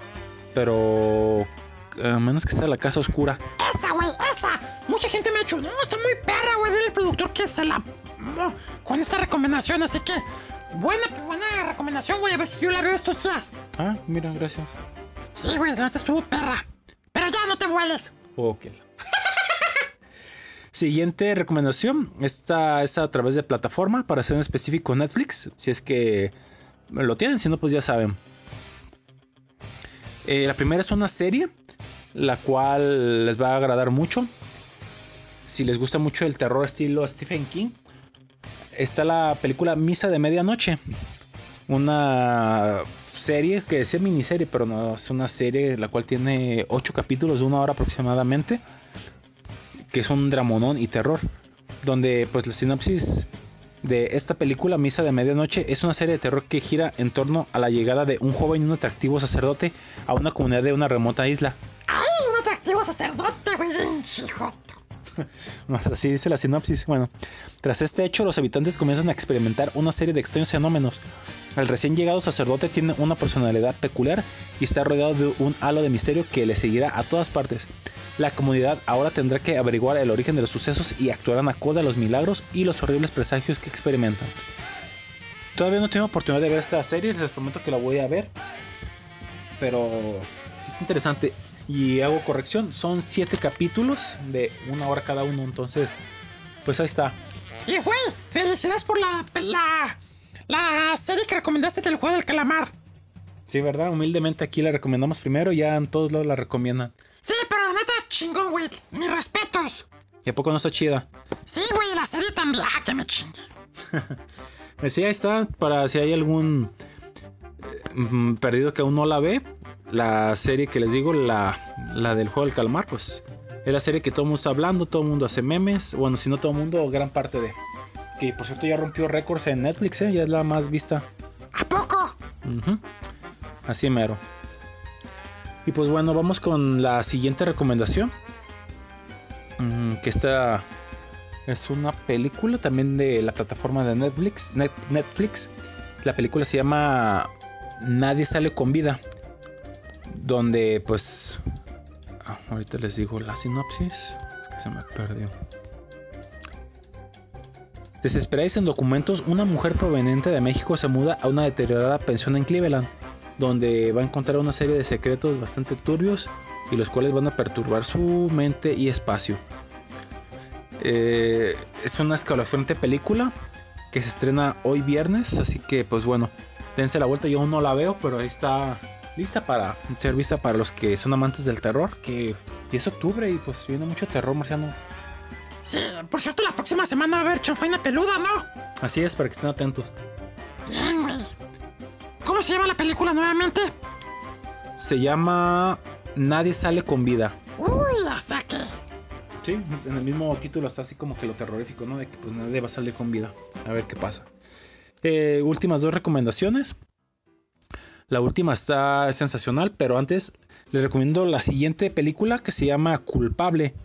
Pero... A menos que sea la casa oscura. Esa, güey, esa. Mucha gente me ha dicho, no, está muy perra, güey. Dile al productor que se la... Con esta recomendación, así que... Buena, buena recomendación, güey. A ver si yo la veo estos días. Ah, mira, gracias. Sí, güey, la neta estuvo perra. Pero ya no te vueles. Ok. Siguiente recomendación. Esta es a través de plataforma, para ser en específico Netflix. Si es que lo tienen, si no, pues ya saben. Eh, la primera es una serie, la cual les va a agradar mucho. Si les gusta mucho el terror estilo Stephen King, está la película Misa de Medianoche. Una serie que decía miniserie, pero no es una serie la cual tiene 8 capítulos de una hora aproximadamente. Que es un dramonón y terror. Donde pues la sinopsis de esta película, Misa de Medianoche, es una serie de terror que gira en torno a la llegada de un joven y un atractivo sacerdote a una comunidad de una remota isla. ¡Ay, un atractivo sacerdote! Hijo. Así dice la sinopsis. Bueno, tras este hecho, los habitantes comienzan a experimentar una serie de extraños fenómenos. El recién llegado sacerdote tiene una personalidad peculiar y está rodeado de un halo de misterio que le seguirá a todas partes. La comunidad ahora tendrá que averiguar el origen de los sucesos y actuarán acorde a los milagros y los horribles presagios que experimentan. Todavía no tengo oportunidad de ver esta serie, les prometo que la voy a ver. Pero sí está interesante. Y hago corrección, son siete capítulos de una hora cada uno. Entonces, pues ahí está. Y, güey, felicidades por la, la, la serie que recomendaste del juego del calamar. Sí, ¿verdad? Humildemente aquí la recomendamos primero, ya en todos lados la recomiendan. Sí, pero la neta, chingón, güey. Mis respetos. ¿Y a poco no está chida? Sí, güey, la serie también. Ah, que me chingue. Pues sí, ahí está, para si hay algún eh, mm, perdido que aún no la ve. La serie que les digo, la, la del juego del calmar, pues es la serie que todo el mundo está hablando, todo el mundo hace memes. Bueno, si no todo el mundo, gran parte de. Que por cierto ya rompió récords en Netflix, ¿eh? ya es la más vista. ¿A poco? Ujú. Así mero. Y pues bueno, vamos con la siguiente recomendación. Mm, que esta es una película también de la plataforma de Netflix. Net- Netflix. La película se llama Nadie sale con vida. Donde pues... ah, ahorita les digo la sinopsis. Es que se me perdió. Desesperáis en documentos, una mujer proveniente de México se muda a una deteriorada pensión en Cleveland, donde va a encontrar una serie de secretos bastante turbios y los cuales van a perturbar su mente y espacio. Eh, es una escalofriante película que se estrena hoy viernes, así que pues bueno, dense la vuelta, yo aún no la veo, pero ahí está lista para ser vista para los que son amantes del terror, que y es octubre y pues viene mucho terror marciano. Sí, por cierto, la próxima semana va a haber chanfaina peluda, ¿no? Así es, para que estén atentos. Bien, güey. ¿Cómo se llama la película nuevamente? Se llama Nadie sale con vida. Uy, la saque. Sí, en el mismo título está así como que lo terrorífico, ¿no? De que pues nadie va a salir con vida. A ver qué pasa. Eh, últimas dos recomendaciones. La última está sensacional, pero antes les recomiendo la siguiente película que se llama Culpable.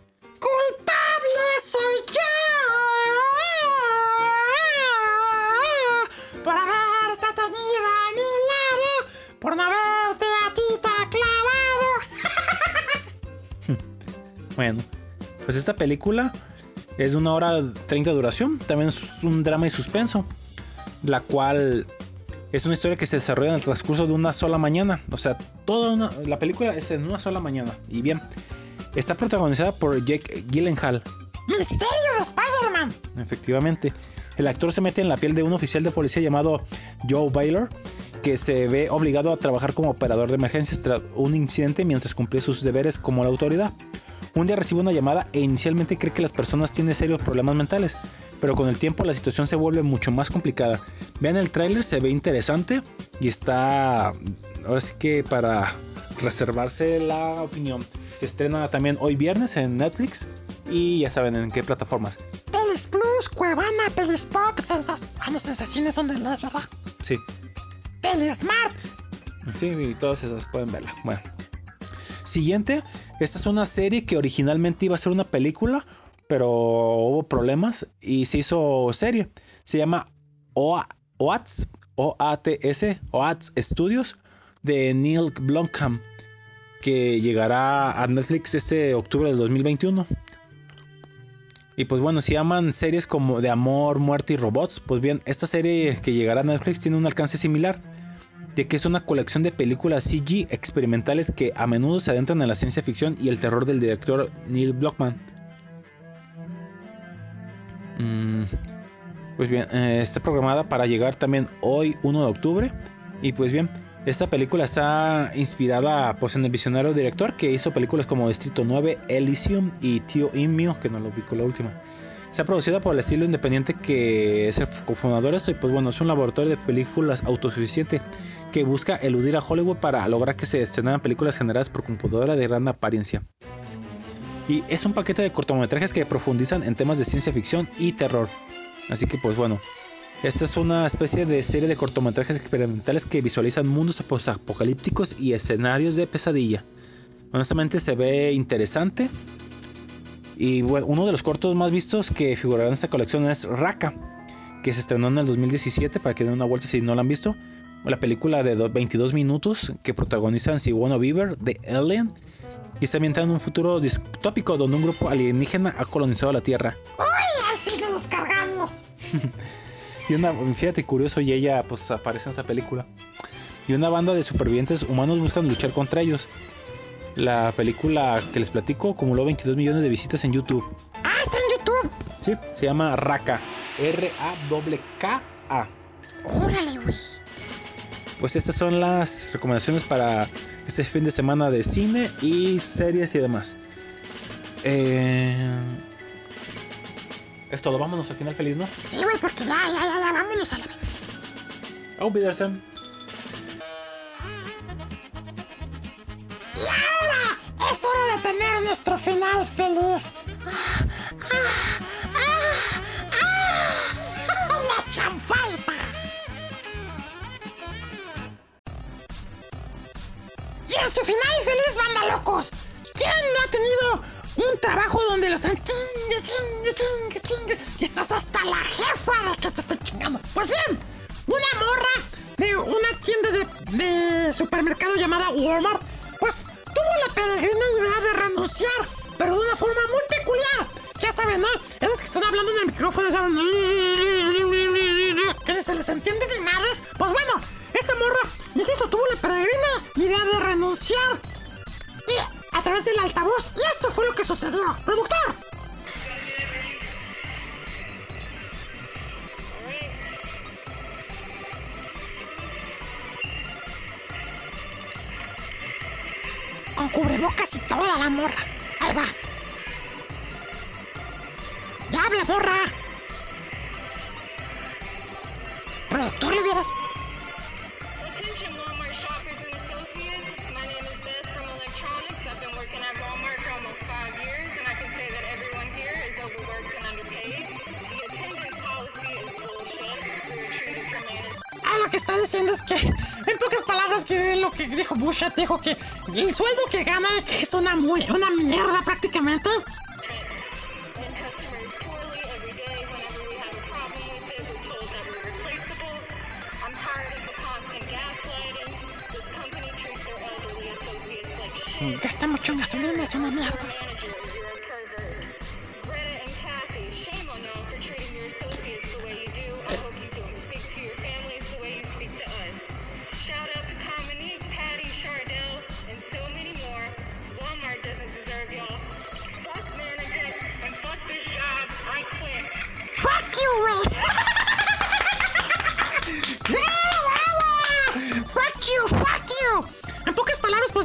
Bueno, pues esta película es de una hora 30 de duración. También es un drama y suspenso. La cual es una historia que se desarrolla en el transcurso de una sola mañana. O sea, toda una- la película es en una sola mañana. Y bien, está protagonizada por Jake Gyllenhaal. Misterio de Spider-Man. Efectivamente, el actor se mete en la piel de un oficial de policía llamado Joe Baylor, que se ve obligado a trabajar como operador de emergencias tras un incidente mientras cumplía sus deberes como la autoridad. Un día recibe una llamada e inicialmente cree que las personas tienen serios problemas mentales, pero con el tiempo la situación se vuelve mucho más complicada. Vean el tráiler, se ve interesante y está ahora sí que para reservarse la opinión. Se estrena también hoy viernes en Netflix y ya saben en qué plataformas. Pelis Plus, Cuevana, Pelis Pop, sensas... Ah, no, sensaciones son de las, ¿verdad? Sí, Pelis Smart. Sí, y todas esas pueden verla. Bueno. Siguiente, esta es una serie que originalmente iba a ser una película, pero hubo problemas y se hizo serie. Se llama OA OATS, O-A-T-S, OATS Studios de Neil Blomkamp, que llegará a Netflix este octubre del 2021. Y pues bueno, si aman series como de amor, muerte y robots, pues bien, esta serie que llegará a Netflix tiene un alcance similar de que es una colección de películas CG experimentales que a menudo se adentran en la ciencia ficción y el terror del director Neil Blockman. Mm, pues bien, eh, está programada para llegar también hoy 1 de octubre. Y pues bien, esta película está inspirada pues, en el visionario director que hizo películas como Distrito 9, Elysium y Tío Immio, que no lo con la última. Está producida por el estilo independiente que es el cofundador esto y pues bueno, es un laboratorio de películas autosuficiente que busca eludir a Hollywood para lograr que se estrenaran películas generadas por computadora de gran apariencia. Y es un paquete de cortometrajes que profundizan en temas de ciencia ficción y terror. Así que pues bueno, esta es una especie de serie de cortometrajes experimentales que visualizan mundos apocalípticos y escenarios de pesadilla. Honestamente se ve interesante. Y bueno, uno de los cortos más vistos que figurará en esta colección es Raka, que se estrenó en el 2017 para que den una vuelta si no la han visto. La película de do- 22 minutos que protagonizan Sigourney Weaver de Alien y está ambientada en un futuro distópico donde un grupo alienígena ha colonizado la Tierra. ¡Uy! Así nos cargamos. Y una, fíjate curioso, y ella pues aparece en esa película. Y una banda de supervivientes humanos buscan luchar contra ellos. La película que les platico acumuló 22 millones de visitas en YouTube. Ah, está en YouTube. Sí, se llama Raka. R-A-K-K-A. Órale, güey. Pues estas son las recomendaciones para este fin de semana de cine y series y demás. Eh, es todo, vámonos al final feliz, ¿no? Sí, güey, porque ya, ya, ya, ya, vámonos a la. Auf Wiedersehen. Nuestro final feliz. Ah, ah, ah, ¡La chanfalta! Y en su final feliz, banda locos. ¿Quién no ha tenido un trabajo donde los están chingue, chingue, chingue, chingue? Y estás hasta la jefa de que te están chingando. Pues bien, una morra de una tienda de, de supermercado llamada Walmart, peregrina idea de renunciar, pero de una forma muy peculiar. Ya saben, ¿no? Esas que están hablando en el micrófono, ¿saben? Que se les entiende ni madres. Pues bueno, esta morra, insisto, tuvo la peregrina idea de renunciar. Y a través del altavoz, y esto fue lo que sucedió. Productor. Con cubrebocas y toda la morra. Ahí va. Ya habla, morra. Productor, le hubieras... Ah, lo que está diciendo es que, en pocas palabras, que lo que dijo Bush, dijo que el sueldo que gana es una, muy, una mierda prácticamente. And customers poorly every day. Whenever we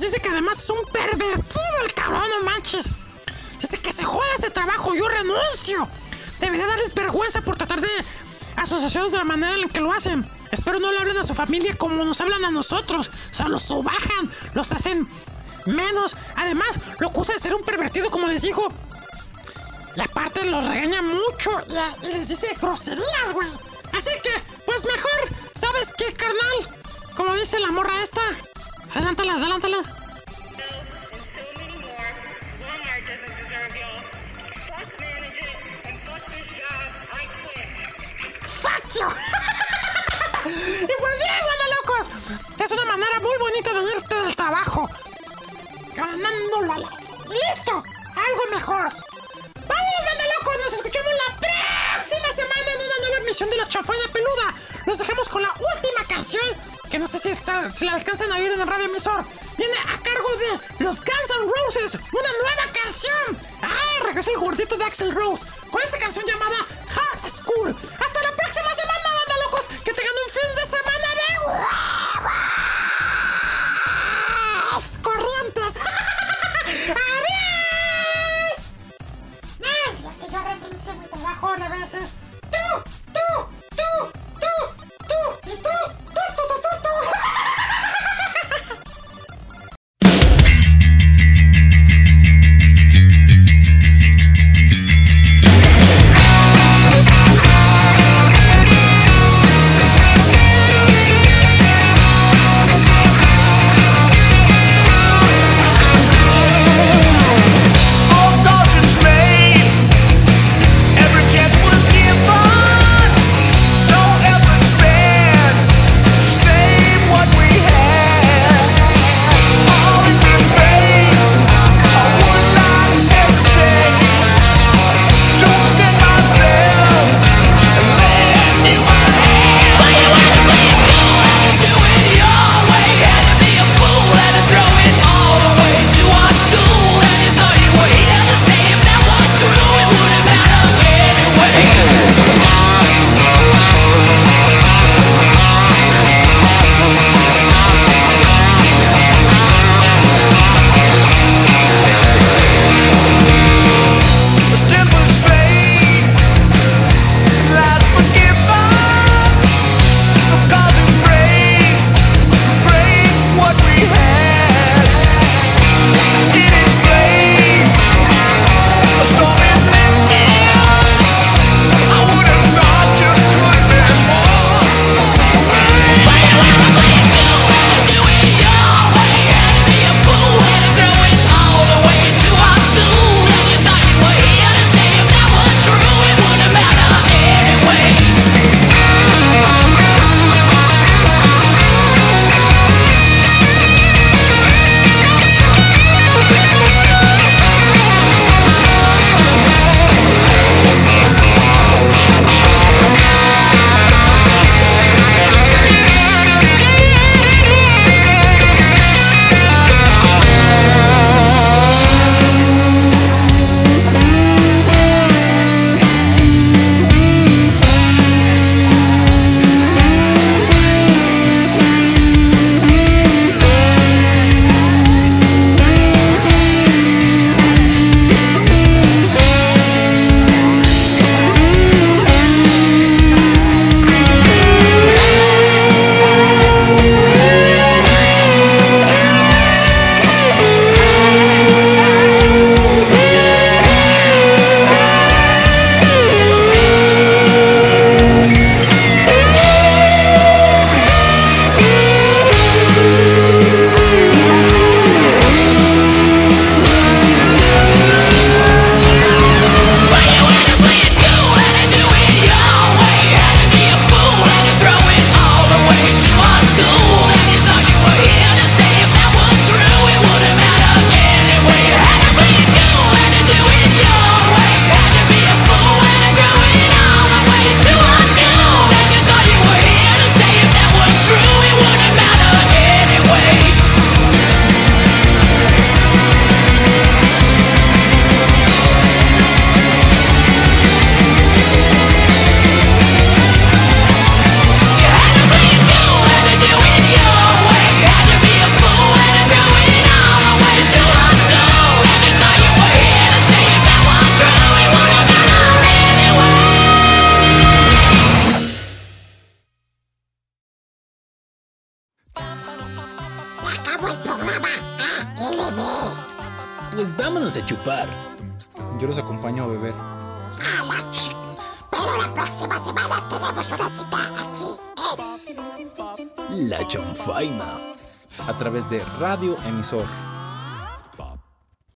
nos dice que además es un pervertido el cabrón, no manches. Dice que se joda este trabajo, yo renuncio. Debería darles vergüenza por tratar de asociaciones de la manera en la que lo hacen. Espero no le hablen a su familia como nos hablan a nosotros. O sea, los subajan, los hacen menos. Además, lo acusa de ser un pervertido, como les digo. La parte los regaña mucho y les dice groserías, güey. Así que, pues mejor, ¿sabes qué, carnal? Como dice la morra esta. Adelántala, adelántala. Fuck managing and fuck this job. I quit. ¡Fuck you! y pues bueno, locos. Es una manera muy bonita de irte del trabajo. Ganando la... Y listo. Algo mejor. Vamos, manda locos. Nos escuchamos la próxima semana en una nueva emisión de la chafaina peluda. Nos dejamos con la última canción. Que no sé si, si la alcanzan a oír en el radio emisor. Viene a cargo de los Guns N' Roses. Una nueva canción. ¡Ah! Regresa el gordito de Axel Rose. Con esta canción llamada Hard School. Hasta la próxima semana, banda locos. Que tengan un fin de semana de huevos corrientes. ¡Adiós! Ay, ya que yo renuncié a mi trabajo, le voy a decir tú, tú, tú, tú, tú y tú,